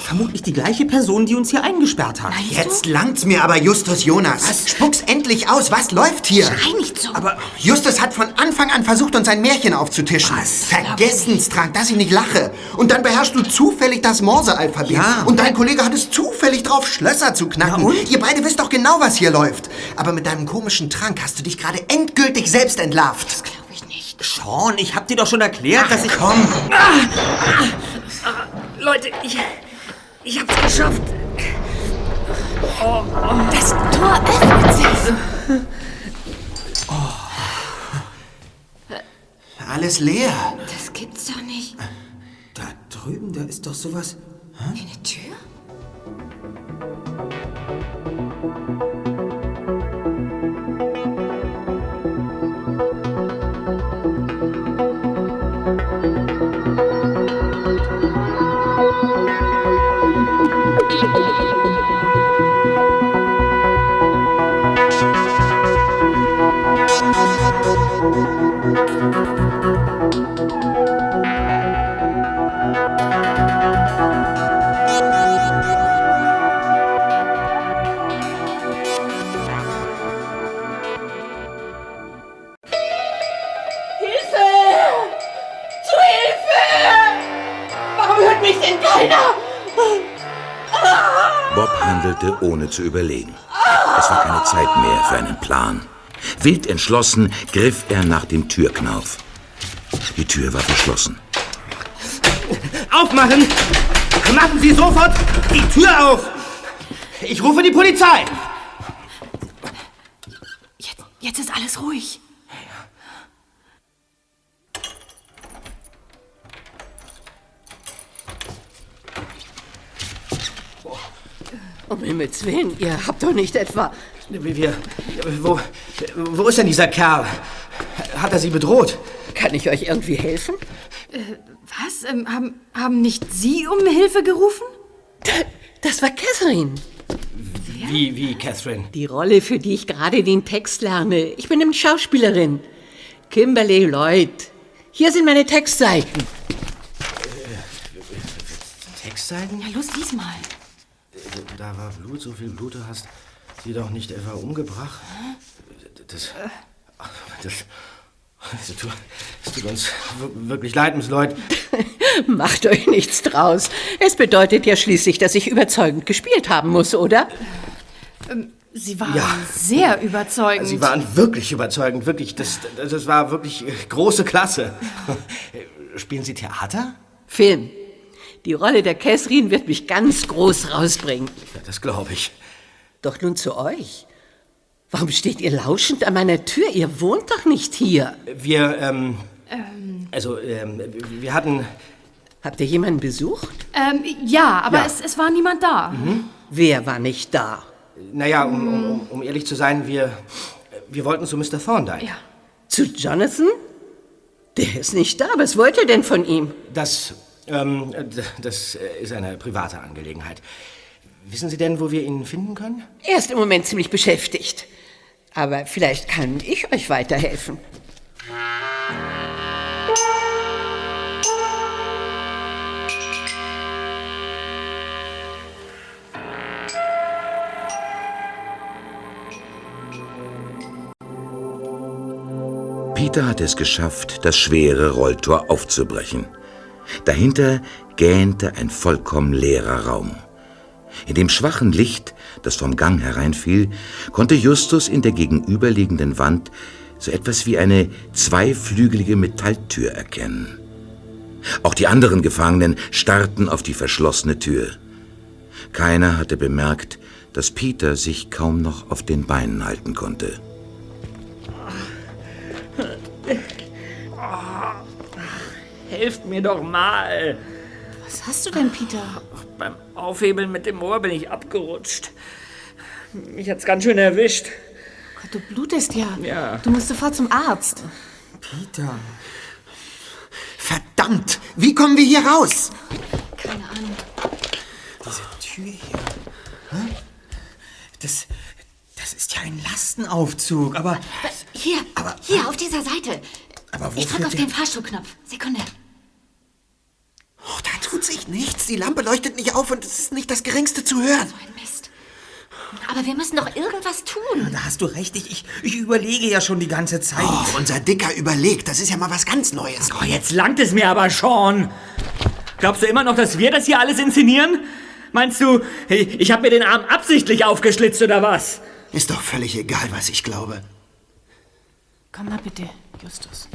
Vermutlich die gleiche Person, die uns hier eingesperrt hat. Jetzt langt's mir aber, Justus Jonas. Spuck's endlich aus. Was läuft hier? Schrei nicht so. Aber Justus hat von Anfang an versucht, uns ein Märchen aufzutischen. Vergessenstrank, dass ich nicht lache. Und dann beherrschst du zufällig das Morse-Alphabet. Ja. Und dein Kollege hat es zufällig drauf, Schlösser zu knacken. Ja, und? Ihr beide wisst doch genau, was hier läuft. Aber mit deinem komischen Trank hast du dich gerade endgültig selbst entlarvt. Das glaube ich nicht. Sean, ich hab dir doch schon erklärt, dass ich... Komm. Leute, ich. Ich hab's geschafft. Das Tor öffnet sich. Alles leer. Das gibt's doch nicht. Da drüben, da ist doch sowas... Wie eine Tür? Ohne zu überlegen. Es war keine Zeit mehr für einen Plan. Wild entschlossen griff er nach dem Türknauf. Die Tür war verschlossen. Aufmachen! Machen Sie sofort die Tür auf! Ich rufe die Polizei! Jetzt, jetzt ist alles ruhig. Um Himmels Willen, ihr habt doch nicht etwa... Wir, wo, wo ist denn dieser Kerl? Hat er Sie bedroht? Kann ich euch irgendwie helfen? Äh, was? Ähm, haben, haben nicht Sie um Hilfe gerufen? Das war Catherine. Wie, wie, Catherine? Die Rolle, für die ich gerade den Text lerne. Ich bin nämlich Schauspielerin. Kimberly Lloyd. Hier sind meine Textseiten. Textseiten? Ja, los, lies mal. Da war Blut, so viel Blut du hast sie doch nicht etwa umgebracht. Das. Das. Das tut, das tut uns wir- wirklich leid, Miss Lloyd. [LAUGHS] Macht euch nichts draus. Es bedeutet ja schließlich, dass ich überzeugend gespielt haben muss, oder? Ähm, Sie waren Ja. sehr überzeugend. Sie waren wirklich überzeugend, wirklich. Das, das war wirklich äh, große Klasse. [LAUGHS] Spielen Sie Theater? Film. Die Rolle der Catherine wird mich ganz groß rausbringen. Ja, das glaube ich. Doch nun zu euch. Warum steht ihr lauschend an meiner Tür? Ihr wohnt doch nicht hier. Wir, ähm, Ähm, also, ähm, wir hatten. Habt ihr jemanden besucht? ähm, ja, aber Ja. Es, es war niemand da. Mhm. Wer war nicht da? Naja, um, um, um- ehrlich zu sein, wir, wir wollten zu Mr. Thorndike. Ja. Zu Jonathan? Der ist nicht da. Was wollt ihr denn von ihm? Das, ähm, das äh, ist eine private Angelegenheit. Wissen Sie denn, wo wir ihn finden können? Er ist im Moment ziemlich beschäftigt. Aber vielleicht kann ich euch weiterhelfen. Peter hatte es geschafft, das schwere Rolltor aufzubrechen. Dahinter gähnte ein vollkommen leerer Raum. In dem schwachen Licht, das vom Gang hereinfiel, konnte Justus in der gegenüberliegenden Wand so etwas wie eine zweiflügelige Metalltür erkennen. Auch die anderen Gefangenen starrten auf die verschlossene Tür. Keiner hatte bemerkt, dass Peter sich kaum noch auf den Beinen halten konnte. Helft mir doch mal. Was hast du denn, Peter? Beim Aufhebeln mit dem Moor bin ich abgerutscht. Mich hat's ganz schön erwischt. Gott, du blutest ja. Ja. Du musst sofort zum Arzt. Peter. Verdammt! Wie kommen wir hier raus? Keine Ahnung. Diese Tür hier. Hä? Das, das ist ja ein Lastenaufzug, aber. Hier, hier, auf dieser Seite. Aber wo Ich drück führt auf den Fahrstuhlknopf. Sekunde. Oh, da tut sich nichts. Die Lampe leuchtet nicht auf und es ist nicht das Geringste zu hören. Mist. Aber wir müssen doch irgendwas tun. Da hast du recht, ich, ich, ich überlege ja schon die ganze Zeit. Oh, unser Dicker überlegt. Das ist ja mal was ganz Neues. Oh, jetzt langt es mir aber schon. Glaubst du immer noch, dass wir das hier alles inszenieren? Meinst du, ich ich habe mir den Arm absichtlich aufgeschlitzt oder was? Ist doch völlig egal, was ich glaube. Komm mal bitte, Justus.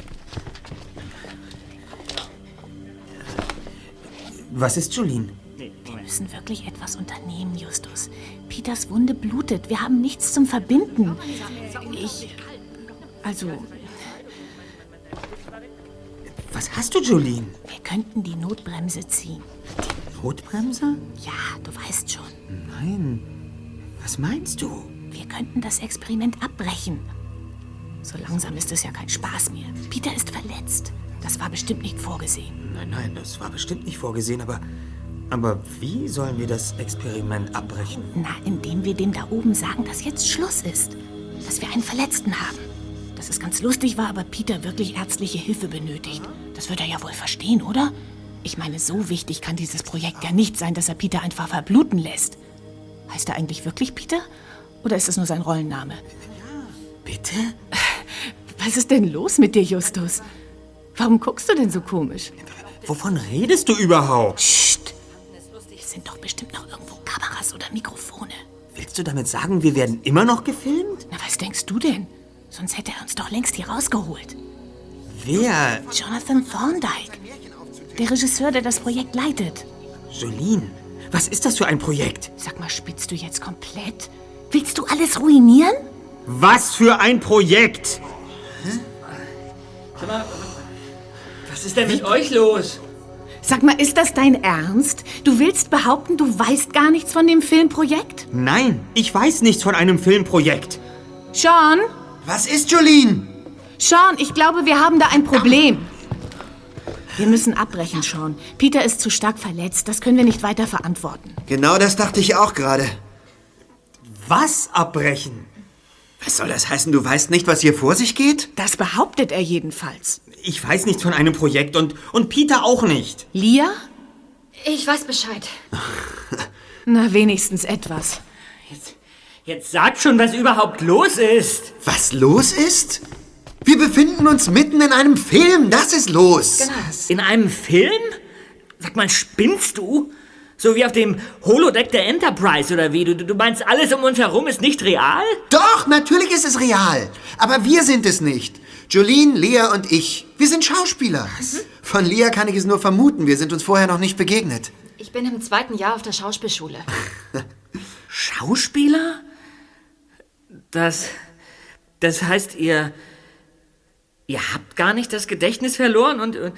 Was ist Jolene? Wir müssen wirklich etwas unternehmen, Justus. Peters Wunde blutet. Wir haben nichts zum Verbinden. Ich. Also, Was hast du, Jolene? wir könnten die Notbremse ziehen. Notbremse? Ja, du weißt schon. Nein. Was meinst du? Wir könnten das Experiment abbrechen. So langsam ist es ja kein Spaß mehr. Peter ist verletzt. Das war bestimmt nicht vorgesehen. Nein, nein, das war bestimmt nicht vorgesehen, aber. Aber wie sollen wir das Experiment abbrechen? Na, indem wir dem da oben sagen, dass jetzt Schluss ist. Dass wir einen Verletzten haben. Dass es ganz lustig war, aber Peter wirklich ärztliche Hilfe benötigt. Das wird er ja wohl verstehen, oder? Ich meine, so wichtig kann dieses Projekt ja nicht sein, dass er Peter einfach verbluten lässt. Heißt er eigentlich wirklich Peter? Oder ist es nur sein Rollenname? Bitte? Was ist denn los mit dir, Justus? Warum guckst du denn so komisch? Wovon redest du überhaupt? Psst! Hier sind doch bestimmt noch irgendwo Kameras oder Mikrofone. Willst du damit sagen, wir werden immer noch gefilmt? Na, was denkst du denn? Sonst hätte er uns doch längst hier rausgeholt. Wer? Jonathan Thorndike. Der Regisseur, der das Projekt leitet. Jolene, was ist das für ein Projekt? Sag mal, spitzt du jetzt komplett? Willst du alles ruinieren? Was für ein Projekt? Sag mal, was ist denn mit euch los? Sag mal, ist das dein Ernst? Du willst behaupten, du weißt gar nichts von dem Filmprojekt? Nein, ich weiß nichts von einem Filmprojekt. Sean? Was ist Jolene? Sean, ich glaube, wir haben da ein Problem. Wir müssen abbrechen, Sean. Peter ist zu stark verletzt. Das können wir nicht weiter verantworten. Genau das dachte ich auch gerade. Was abbrechen? Was soll das heißen? Du weißt nicht, was hier vor sich geht? Das behauptet er jedenfalls. Ich weiß nichts von einem Projekt und, und Peter auch nicht. Lia? Ich weiß Bescheid. [LAUGHS] Na, wenigstens etwas. Jetzt sag schon, was überhaupt los ist. Was los ist? Wir befinden uns mitten in einem Film. Das ist los. Genau. In einem Film? Sag mal, spinnst du? So wie auf dem Holodeck der Enterprise oder wie? Du, du meinst, alles um uns herum ist nicht real? Doch, natürlich ist es real. Aber wir sind es nicht. Jolene, Lea und ich. Wir sind Schauspieler. Von Lea kann ich es nur vermuten. Wir sind uns vorher noch nicht begegnet. Ich bin im zweiten Jahr auf der Schauspielschule. [LAUGHS] Schauspieler? Das. Das heißt, ihr. Ihr habt gar nicht das Gedächtnis verloren und. Und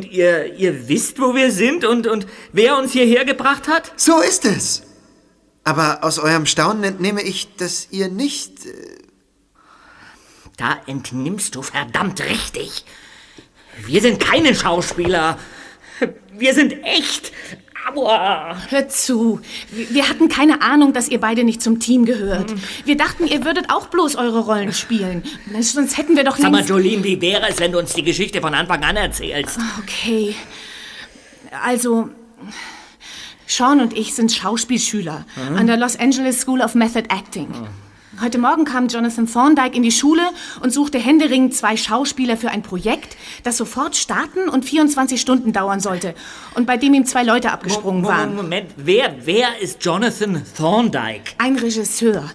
ihr, ihr wisst, wo wir sind und, und wer uns hierher gebracht hat? So ist es. Aber aus eurem Staunen entnehme ich, dass ihr nicht. Äh, Da entnimmst du verdammt richtig. Wir sind keine Schauspieler. Wir sind echt. Aua. Hört zu. Wir hatten keine Ahnung, dass ihr beide nicht zum Team gehört. Wir dachten, ihr würdet auch bloß eure Rollen spielen. Sonst hätten wir doch Sag mal. Jolene, wie wäre es, wenn du uns die Geschichte von Anfang an erzählst? Okay. Also, Sean und ich sind Schauspielschüler Mhm. an der Los Angeles School of Method Acting. Heute Morgen kam Jonathan Thorndike in die Schule und suchte händeringend zwei Schauspieler für ein Projekt, das sofort starten und 24 Stunden dauern sollte und bei dem ihm zwei Leute abgesprungen waren. Moment, wer, wer ist Jonathan Thorndike? Ein Regisseur.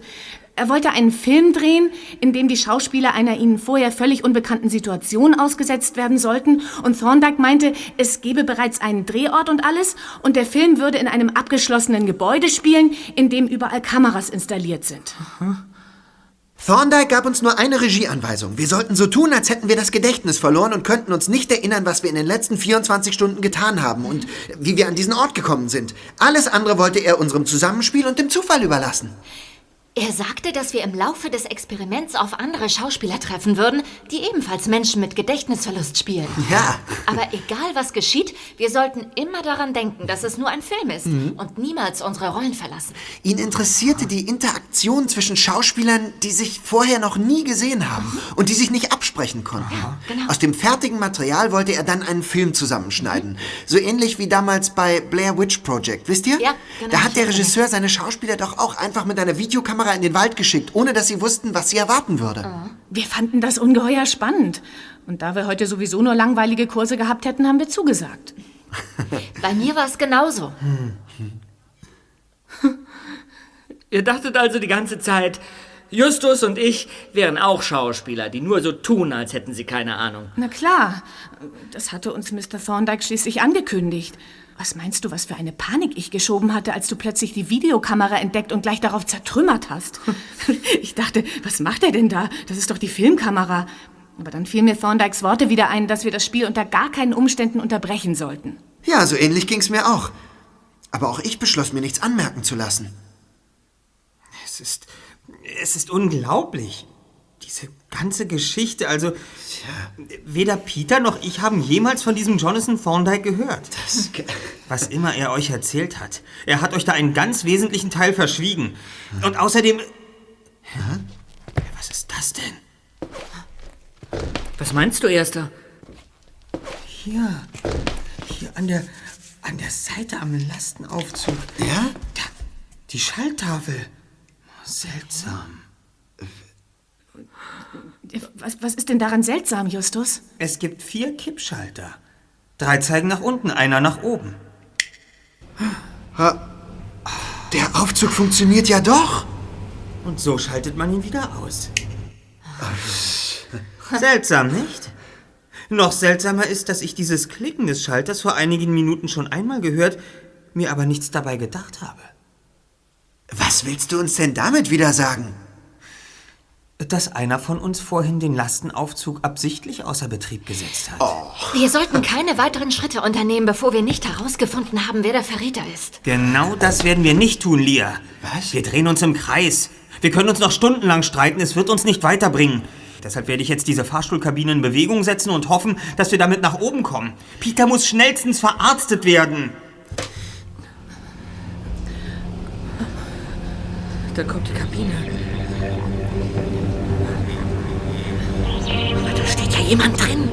Er wollte einen Film drehen, in dem die Schauspieler einer ihnen vorher völlig unbekannten Situation ausgesetzt werden sollten. Und Thorndike meinte, es gebe bereits einen Drehort und alles. Und der Film würde in einem abgeschlossenen Gebäude spielen, in dem überall Kameras installiert sind. Thorndike gab uns nur eine Regieanweisung. Wir sollten so tun, als hätten wir das Gedächtnis verloren und könnten uns nicht erinnern, was wir in den letzten 24 Stunden getan haben und wie wir an diesen Ort gekommen sind. Alles andere wollte er unserem Zusammenspiel und dem Zufall überlassen. Er sagte, dass wir im Laufe des Experiments auf andere Schauspieler treffen würden, die ebenfalls Menschen mit Gedächtnisverlust spielen. Ja. Aber egal was geschieht, wir sollten immer daran denken, dass es nur ein Film ist Mhm. und niemals unsere Rollen verlassen. Ihn interessierte die Interaktion zwischen Schauspielern, die sich vorher noch nie gesehen haben und die sich nicht absprechen konnten. genau. Aus dem fertigen Material wollte er dann einen Film zusammenschneiden. So ähnlich wie damals bei Blair Witch Project, wisst ihr? Ja, genau, Da hat der mich. Regisseur seine Schauspieler doch auch einfach mit einer Videokamera in den Wald geschickt, ohne dass sie wussten, was sie erwarten würde. Wir fanden das ungeheuer spannend. Und da wir heute sowieso nur langweilige Kurse gehabt hätten, haben wir zugesagt. [LAUGHS] Bei mir war es genauso. [LAUGHS] Ihr dachtet also die ganze Zeit, Justus und ich wären auch Schauspieler, die nur so tun, als hätten sie keine Ahnung. Na klar, das hatte uns Mr. Thorndike schließlich angekündigt. Was meinst du, was für eine Panik ich geschoben hatte, als du plötzlich die Videokamera entdeckt und gleich darauf zertrümmert hast? [LAUGHS] Ich dachte, was macht er denn da? Das ist doch die Filmkamera. Aber dann fielen mir Thorndikes Worte wieder ein, dass wir das Spiel unter gar keinen Umständen unterbrechen sollten. Ja, so ähnlich ging's mir auch. Aber auch ich beschloss, mir nichts anmerken zu lassen. Es ist, es ist unglaublich. Diese ganze Geschichte, also weder Peter noch ich haben jemals von diesem Jonathan Thorndike gehört. [LAUGHS] Was immer er euch erzählt hat, er hat euch da einen ganz wesentlichen Teil verschwiegen. Und außerdem... Was ist das denn? Was meinst du, Erster? Hier, hier an der, an der Seite am Lastenaufzug. Ja? Da, die Schalltafel. Seltsam. Was, was ist denn daran seltsam, Justus? Es gibt vier Kippschalter. Drei zeigen nach unten, einer nach oben. Der Aufzug funktioniert ja doch. Und so schaltet man ihn wieder aus. Seltsam, nicht? Noch seltsamer ist, dass ich dieses Klicken des Schalters vor einigen Minuten schon einmal gehört, mir aber nichts dabei gedacht habe. Was willst du uns denn damit wieder sagen? Dass einer von uns vorhin den Lastenaufzug absichtlich außer Betrieb gesetzt hat. Wir sollten keine weiteren Schritte unternehmen, bevor wir nicht herausgefunden haben, wer der Verräter ist. Genau das werden wir nicht tun, Lia. Was? Wir drehen uns im Kreis. Wir können uns noch stundenlang streiten, es wird uns nicht weiterbringen. Deshalb werde ich jetzt diese Fahrstuhlkabine in Bewegung setzen und hoffen, dass wir damit nach oben kommen. Peter muss schnellstens verarztet werden. Da kommt die Kabine. Aber da steht ja jemand drin.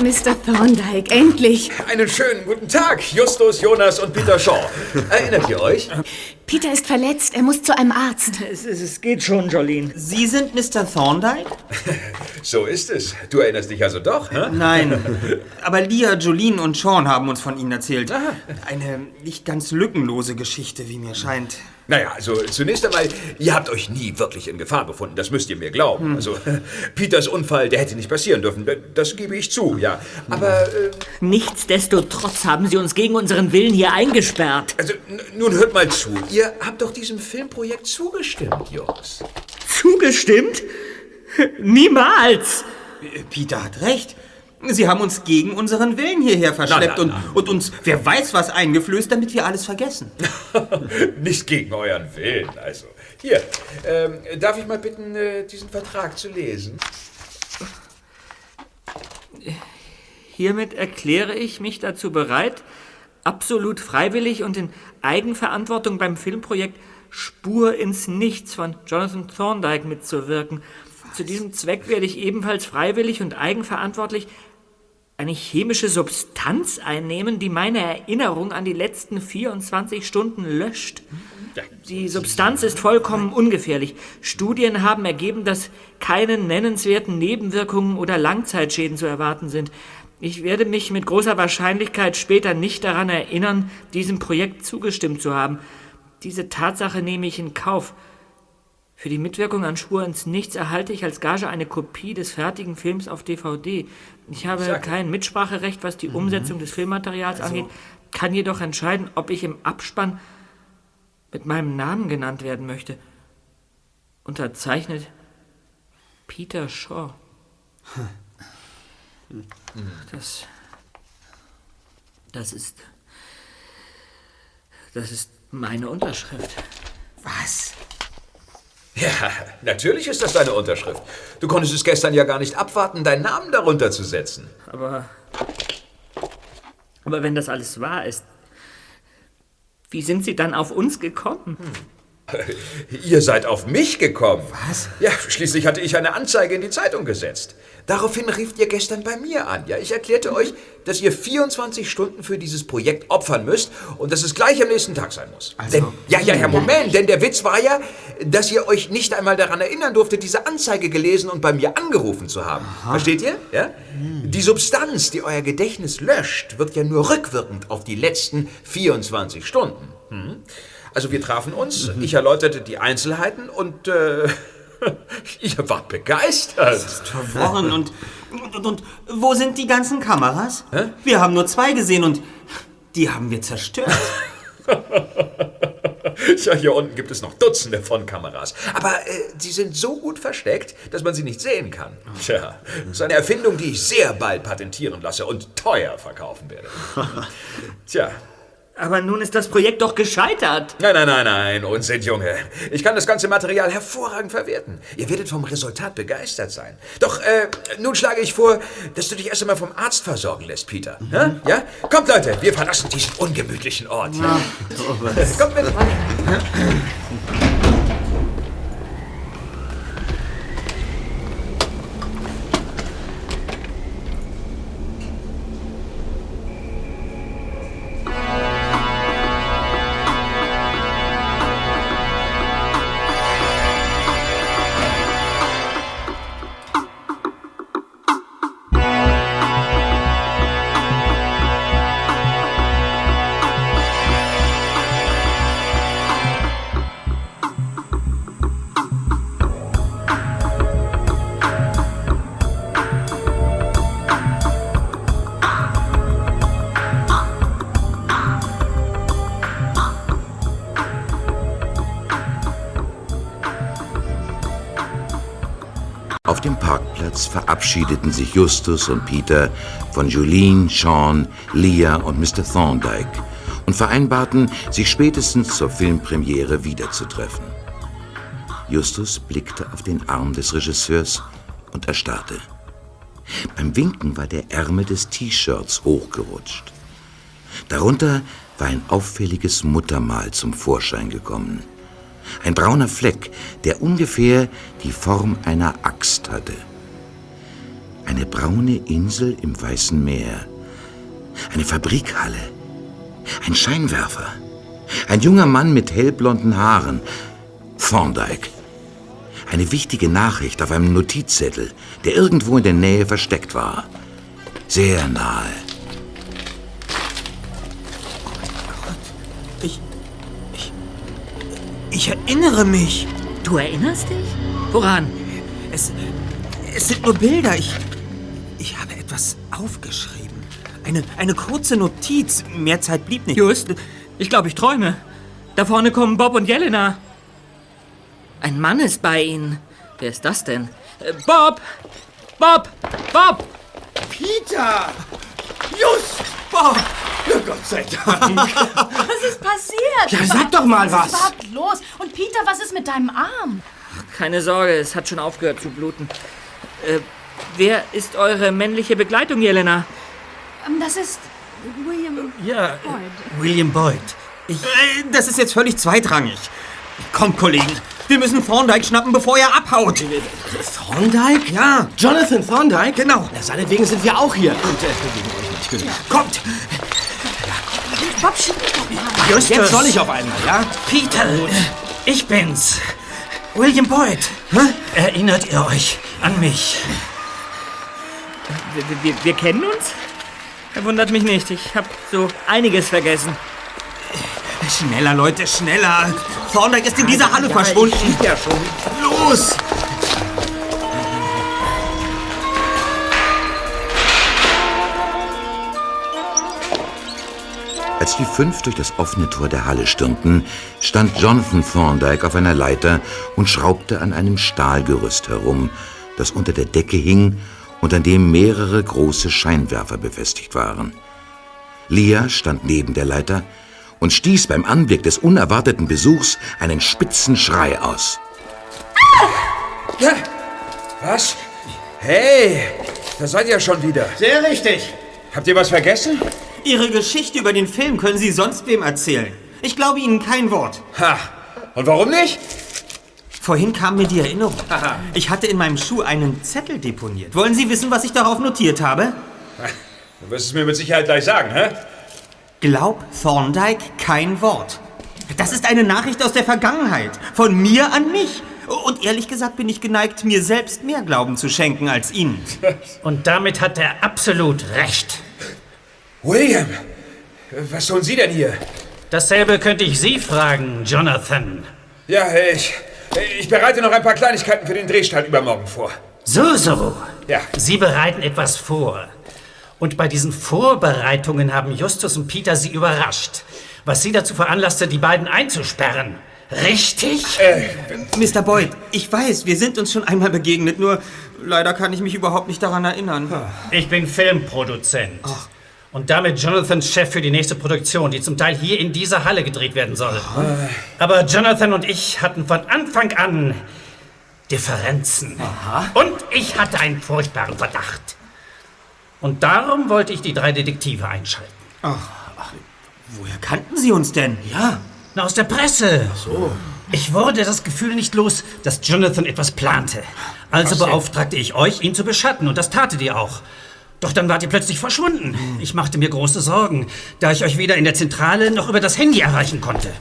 Mr. Thorndike, endlich! Einen schönen guten Tag, Justus, Jonas und Peter Shaw. Erinnert ihr euch? Peter ist verletzt, er muss zu einem Arzt. Es, es, es geht schon, Jolene. Sie sind Mr. Thorndike? [LAUGHS] So ist es. Du erinnerst dich also doch, hä? Nein. [LAUGHS] Aber Lia, Jolene und Sean haben uns von Ihnen erzählt. Eine nicht ganz lückenlose Geschichte, wie mir scheint. Naja, also zunächst einmal, ihr habt euch nie wirklich in Gefahr befunden, das müsst ihr mir glauben. Also, [LAUGHS] Peters Unfall, der hätte nicht passieren dürfen, das gebe ich zu, ja. Aber, äh, Nichtsdestotrotz haben sie uns gegen unseren Willen hier eingesperrt. also, nun hört mal zu. Ihr habt doch diesem Filmprojekt zugestimmt, Jungs. Zugestimmt? [LAUGHS] Niemals! Peter hat recht. Sie haben uns gegen unseren Willen hierher verschleppt Na, na, und, und uns, wer weiß was, eingeflößt, damit wir alles vergessen. [LAUGHS] Nicht gegen euren Willen, also. Hier, ähm, darf ich mal bitten, äh, diesen Vertrag zu lesen? Hiermit erkläre ich mich dazu bereit, absolut freiwillig und in Eigenverantwortung beim Filmprojekt Spur ins Nichts von Jonathan Thorndike mitzuwirken. Zu diesem Zweck werde ich ebenfalls freiwillig und eigenverantwortlich eine chemische Substanz einnehmen, die meine Erinnerung an die letzten 24 Stunden löscht. Die Substanz ist vollkommen ungefährlich. Studien haben ergeben, dass keine nennenswerten Nebenwirkungen oder Langzeitschäden zu erwarten sind. Ich werde mich mit großer Wahrscheinlichkeit später nicht daran erinnern, diesem Projekt zugestimmt zu haben. Diese Tatsache nehme ich in Kauf. Für die Mitwirkung an Spur ins Nichts erhalte ich als Gage eine Kopie des fertigen Films auf DVD. Ich habe Sag- kein Mitspracherecht, was die Umsetzung des Filmmaterials Also- angeht, kann jedoch entscheiden, ob ich im Abspann mit meinem Namen genannt werden möchte. Unterzeichnet Peter Shaw. [LAUGHS] Das. Das ist. Das ist meine Unterschrift. Was? Ja, natürlich ist das deine Unterschrift. Du konntest es gestern ja gar nicht abwarten, deinen Namen darunter zu setzen. Aber. Aber wenn das alles wahr ist, wie sind Sie dann auf uns gekommen? [LAUGHS] Ihr seid auf mich gekommen. Was? Ja, schließlich hatte ich eine Anzeige in die Zeitung gesetzt. Daraufhin rieft ihr gestern bei mir an. Ja, ich erklärte euch, dass ihr 24 Stunden für dieses Projekt opfern müsst und dass es gleich am nächsten Tag sein muss. denn, ja, ja, ja, Moment, denn der Witz war ja, dass ihr euch nicht einmal daran erinnern durftet, diese Anzeige gelesen und bei mir angerufen zu haben. Versteht ihr? Ja? Die Substanz, die euer Gedächtnis löscht, wirkt ja nur rückwirkend auf die letzten 24 Stunden. Hm? Also wir trafen uns, ich erläuterte die Einzelheiten und äh, [LAUGHS] ihr wart begeistert. Verworren und, und, und, wo sind die ganzen Kameras? Wir haben nur zwei gesehen und die haben wir zerstört. [LAUGHS] Ja, hier unten gibt es noch Dutzende von Kameras. Aber äh, sie sind so gut versteckt, dass man sie nicht sehen kann. Tja, das ist eine Erfindung, die ich sehr bald patentieren lasse und teuer verkaufen werde. [LAUGHS] Tja. Aber nun ist das Projekt doch gescheitert. Nein, nein, nein, nein, Unsinn, Junge. Ich kann das ganze Material hervorragend verwerten. Ihr werdet vom Resultat begeistert sein. Doch, äh, nun schlage ich vor, dass du dich erst einmal vom Arzt versorgen lässt, Peter. Hä? Ja? Kommt, Leute, wir verlassen diesen ungemütlichen Ort. Kommt mit. Verabschiedeten sich Justus und Peter von Julien, Sean, Leah und Mr. Thorndyke und vereinbarten, sich spätestens zur Filmpremiere wiederzutreffen. Justus blickte auf den Arm des Regisseurs und erstarrte. Beim Winken war der Ärmel des T-Shirts hochgerutscht. Darunter war ein auffälliges Muttermal zum Vorschein gekommen. Ein brauner Fleck, der ungefähr die Form einer Axt hatte. Eine braune Insel im Weißen Meer. Eine Fabrikhalle. Ein Scheinwerfer. Ein junger Mann mit hellblonden Haaren. Thorndyke. Eine wichtige Nachricht auf einem Notizzettel, der irgendwo in der Nähe versteckt war. Sehr nahe. Ich, ich, ich erinnere mich. Du erinnerst dich? Woran? Es, es sind nur Bilder. Ich, ich habe etwas aufgeschrieben. Eine, eine kurze Notiz. Mehr Zeit blieb nicht. Just, ich glaube, ich träume. Da vorne kommen Bob und Jelena. Ein Mann ist bei ihnen. Wer ist das denn? Äh, Bob! Bob! Bob! Peter! Just! Na Gott sei Dank. [LAUGHS] Was ist passiert? Ja, sag doch mal was. was. ist überhaupt los? Und Peter, was ist mit deinem Arm? Keine Sorge, es hat schon aufgehört zu bluten. Äh, wer ist eure männliche Begleitung, Jelena? Ähm, Das ist William Ja, Boyd. William Boyd. Ich, äh, das ist jetzt völlig zweitrangig. Kommt, Kollegen, wir müssen Thorndyke schnappen, bevor er abhaut. Thorndyke? Ja. Jonathan Thorndyke? Genau. Na, seinetwegen sind wir auch hier. Und äh, wegen euch natürlich. Kommt! Bob, schieb mich doch mal. Justus. Jetzt soll ich auf einmal, ja? Peter, ich bin's. William Boyd. Erinnert ihr euch an mich? Wir, wir, wir kennen uns? Er wundert mich nicht. Ich habe so einiges vergessen. Schneller, Leute, schneller. Thorndyke ist in dieser Halle verschwunden. Ja, schon. Los! Als die fünf durch das offene Tor der Halle stürmten, stand Jonathan Thorndyke auf einer Leiter und schraubte an einem Stahlgerüst herum, das unter der Decke hing und an dem mehrere große Scheinwerfer befestigt waren. Leah stand neben der Leiter und stieß beim Anblick des unerwarteten Besuchs einen spitzen Schrei aus. Ja, was? Hey, da seid ihr schon wieder. Sehr richtig. Habt ihr was vergessen? Ihre Geschichte über den Film können Sie sonst wem erzählen. Ich glaube Ihnen kein Wort. Ha. Und warum nicht? Vorhin kam mir die Erinnerung. [LAUGHS] Ich hatte in meinem Schuh einen Zettel deponiert. Wollen Sie wissen, was ich darauf notiert habe? Du wirst es mir mit Sicherheit gleich sagen, hä? Glaub Thorndyke kein Wort. Das ist eine Nachricht aus der Vergangenheit. Von mir an mich. Und ehrlich gesagt bin ich geneigt, mir selbst mehr Glauben zu schenken als Ihnen. [LAUGHS] Und damit hat er absolut recht. William, was tun Sie denn hier? Dasselbe könnte ich Sie fragen, Jonathan. Ja, ich, ich bereite noch ein paar Kleinigkeiten für den Drehstart übermorgen vor. So, so. Ja. Sie bereiten etwas vor. Und bei diesen Vorbereitungen haben Justus und Peter Sie überrascht, was Sie dazu veranlasste, die beiden einzusperren. Richtig? Äh, Mr. Boyd, ich weiß, wir sind uns schon einmal begegnet, nur leider kann ich mich überhaupt nicht daran erinnern. Ich bin Filmproduzent. Und damit Jonathans Chef für die nächste Produktion, die zum Teil hier in dieser Halle gedreht werden soll. Aber Jonathan und ich hatten von Anfang an Differenzen. Und ich hatte einen furchtbaren Verdacht. Und darum wollte ich die drei Detektive einschalten. Ach, ach, woher kannten Sie uns denn? Ja, na, aus der Presse. so. Ich wurde das Gefühl nicht los, dass Jonathan etwas plante. Also Ach so. beauftragte ich euch, ihn zu beschatten, und das tatet ihr auch. Doch dann wart ihr plötzlich verschwunden. Ich machte mir große Sorgen, da ich euch weder in der Zentrale noch über das Handy erreichen konnte.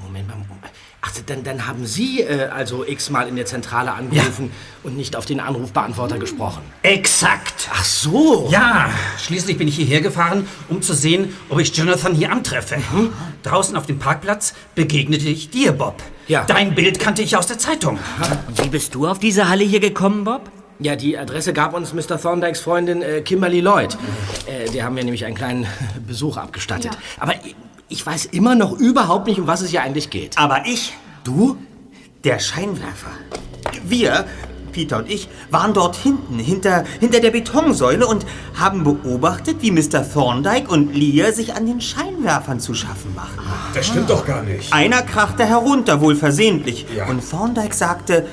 Moment mal. Moment. Ach, dann, dann haben Sie äh, also x-mal in der Zentrale angerufen und nicht auf den Anrufbeantworter gesprochen. Exakt. Ach so. Ja, schließlich bin ich hierher gefahren, um zu sehen, ob ich Jonathan hier antreffe. Draußen auf dem Parkplatz begegnete ich dir, Bob. Ja. Dein Bild kannte ich aus der Zeitung. Wie bist du auf diese Halle hier gekommen, Bob? Ja, die Adresse gab uns Mr. Thorndykes Freundin äh, Kimberly Lloyd. Äh, der haben wir nämlich einen kleinen [LAUGHS] Besuch abgestattet. Ja. Aber ich, ich weiß immer noch überhaupt nicht, um was es hier eigentlich geht. Aber ich, Du? der Scheinwerfer. Wir, Peter und ich, waren dort hinten, hinter, hinter der Betonsäule und haben beobachtet, wie Mr. Thorndyke und Leah sich an den Scheinwerfern zu schaffen machen. Das stimmt doch gar nicht. Einer krachte herunter, wohl versehentlich. Ja. Und Thorndyke sagte,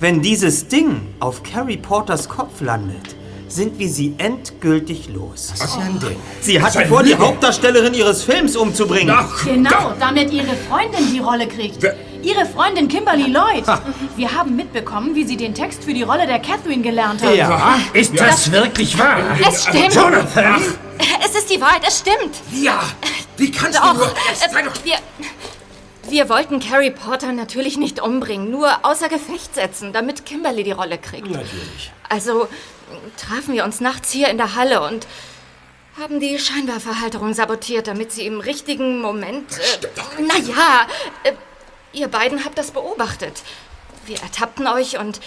wenn dieses Ding auf Carrie Porters Kopf landet, sind wir sie endgültig los. Das ist ja ein Ding. Sie Das hatte ist ein vor, die. Hauptdarstellerin ihres Films umzubringen. Ach, Genau, damit ihre Freundin die Rolle kriegt. Wer- Ihre Freundin Kimberly Lloyd. Wir haben mitbekommen, wie sie den Text für die Rolle der Catherine gelernt hat. Ja. Ist das wirklich wahr? Es stimmt. Jonathan! Es ist die Wahrheit, es stimmt. Ja, wie kannst Doch, du nur... äh, wir, wir wollten Carrie Potter natürlich nicht umbringen, nur außer Gefecht setzen, damit Kimberly die Rolle kriegt. Natürlich. Also trafen wir uns nachts hier in der Halle und haben die Scheinwerferhalterung sabotiert, damit sie im richtigen Moment... Äh, naja, äh, ihr beiden habt das beobachtet. Wir ertappten euch und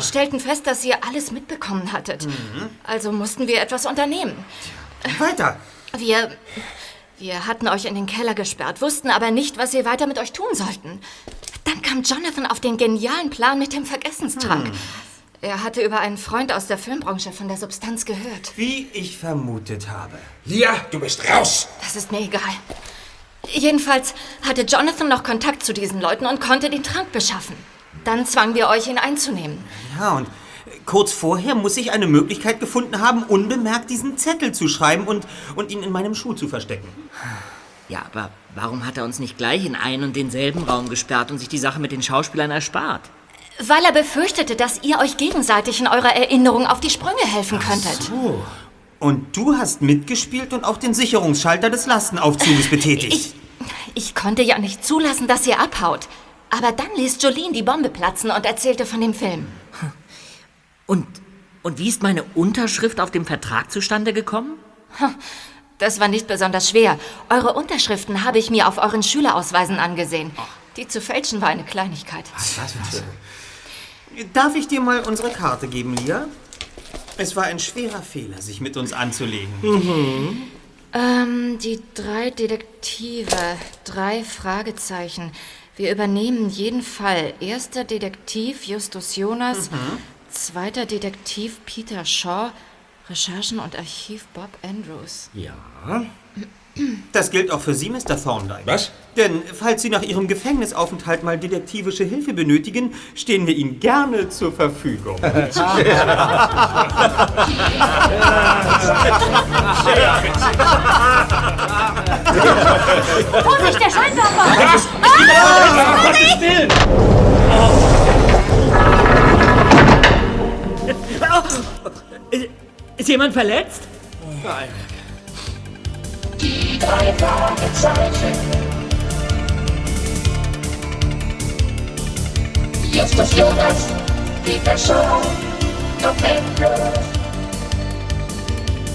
stellten fest, dass ihr alles mitbekommen hattet. Also mussten wir etwas unternehmen. Weiter. Wir, wir hatten euch in den Keller gesperrt, wussten aber nicht, was wir weiter mit euch tun sollten. Dann kam Jonathan auf den genialen Plan mit dem Vergessenstrank. Er hatte über einen Freund aus der Filmbranche von der Substanz gehört. Wie ich vermutet habe. Lia, du bist raus! Das ist mir egal. Jedenfalls hatte Jonathan noch Kontakt zu diesen Leuten und konnte den Trank beschaffen. Dann zwangen wir euch, ihn einzunehmen. Ja, und kurz vorher muss ich eine Möglichkeit gefunden haben, unbemerkt diesen Zettel zu schreiben und, und ihn in meinem Schuh zu verstecken. Ja, aber warum hat er uns nicht gleich in einen und denselben Raum gesperrt und sich die Sache mit den Schauspielern erspart? Weil er befürchtete, dass ihr euch gegenseitig in eurer Erinnerung auf die Sprünge helfen könntet. So. Und du hast mitgespielt und auch den Sicherungsschalter des Lastenaufzuges betätigt. Ich, ich konnte ja nicht zulassen, dass ihr abhaut. Aber dann ließ Jolene die Bombe platzen und erzählte von dem Film. Und, und wie ist meine Unterschrift auf dem Vertrag zustande gekommen? Das war nicht besonders schwer. Eure Unterschriften habe ich mir auf euren Schülerausweisen angesehen. Die zu fälschen war eine Kleinigkeit. Was, was, was? Darf ich dir mal unsere Karte geben, Lia? Es war ein schwerer Fehler, sich mit uns anzulegen. Mhm. Ähm, die drei Detektive, drei Fragezeichen. Wir übernehmen jeden Fall. Erster Detektiv Justus Jonas, Mhm. Zweiter Detektiv Peter Shaw, Recherchen und Archiv Bob Andrews. Ja. Das gilt auch für Sie, Mr. Thorndyke. Was? Denn falls Sie nach Ihrem Gefängnisaufenthalt mal detektivische Hilfe benötigen, stehen wir Ihnen gerne zur Verfügung. [LAUGHS] Vorsicht, der Scheinwerfer! Was? Ah! Gottes ist jemand verletzt? Nein. Die drei Fragezeichen. Justus Jonas, Peter Shaw, Bob Andrews.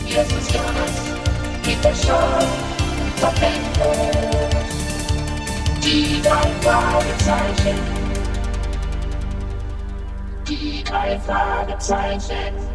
Justus Jonas, Peter Shaw, Bob Andrews. Die drei Fragezeichen. Die drei Fragezeichen.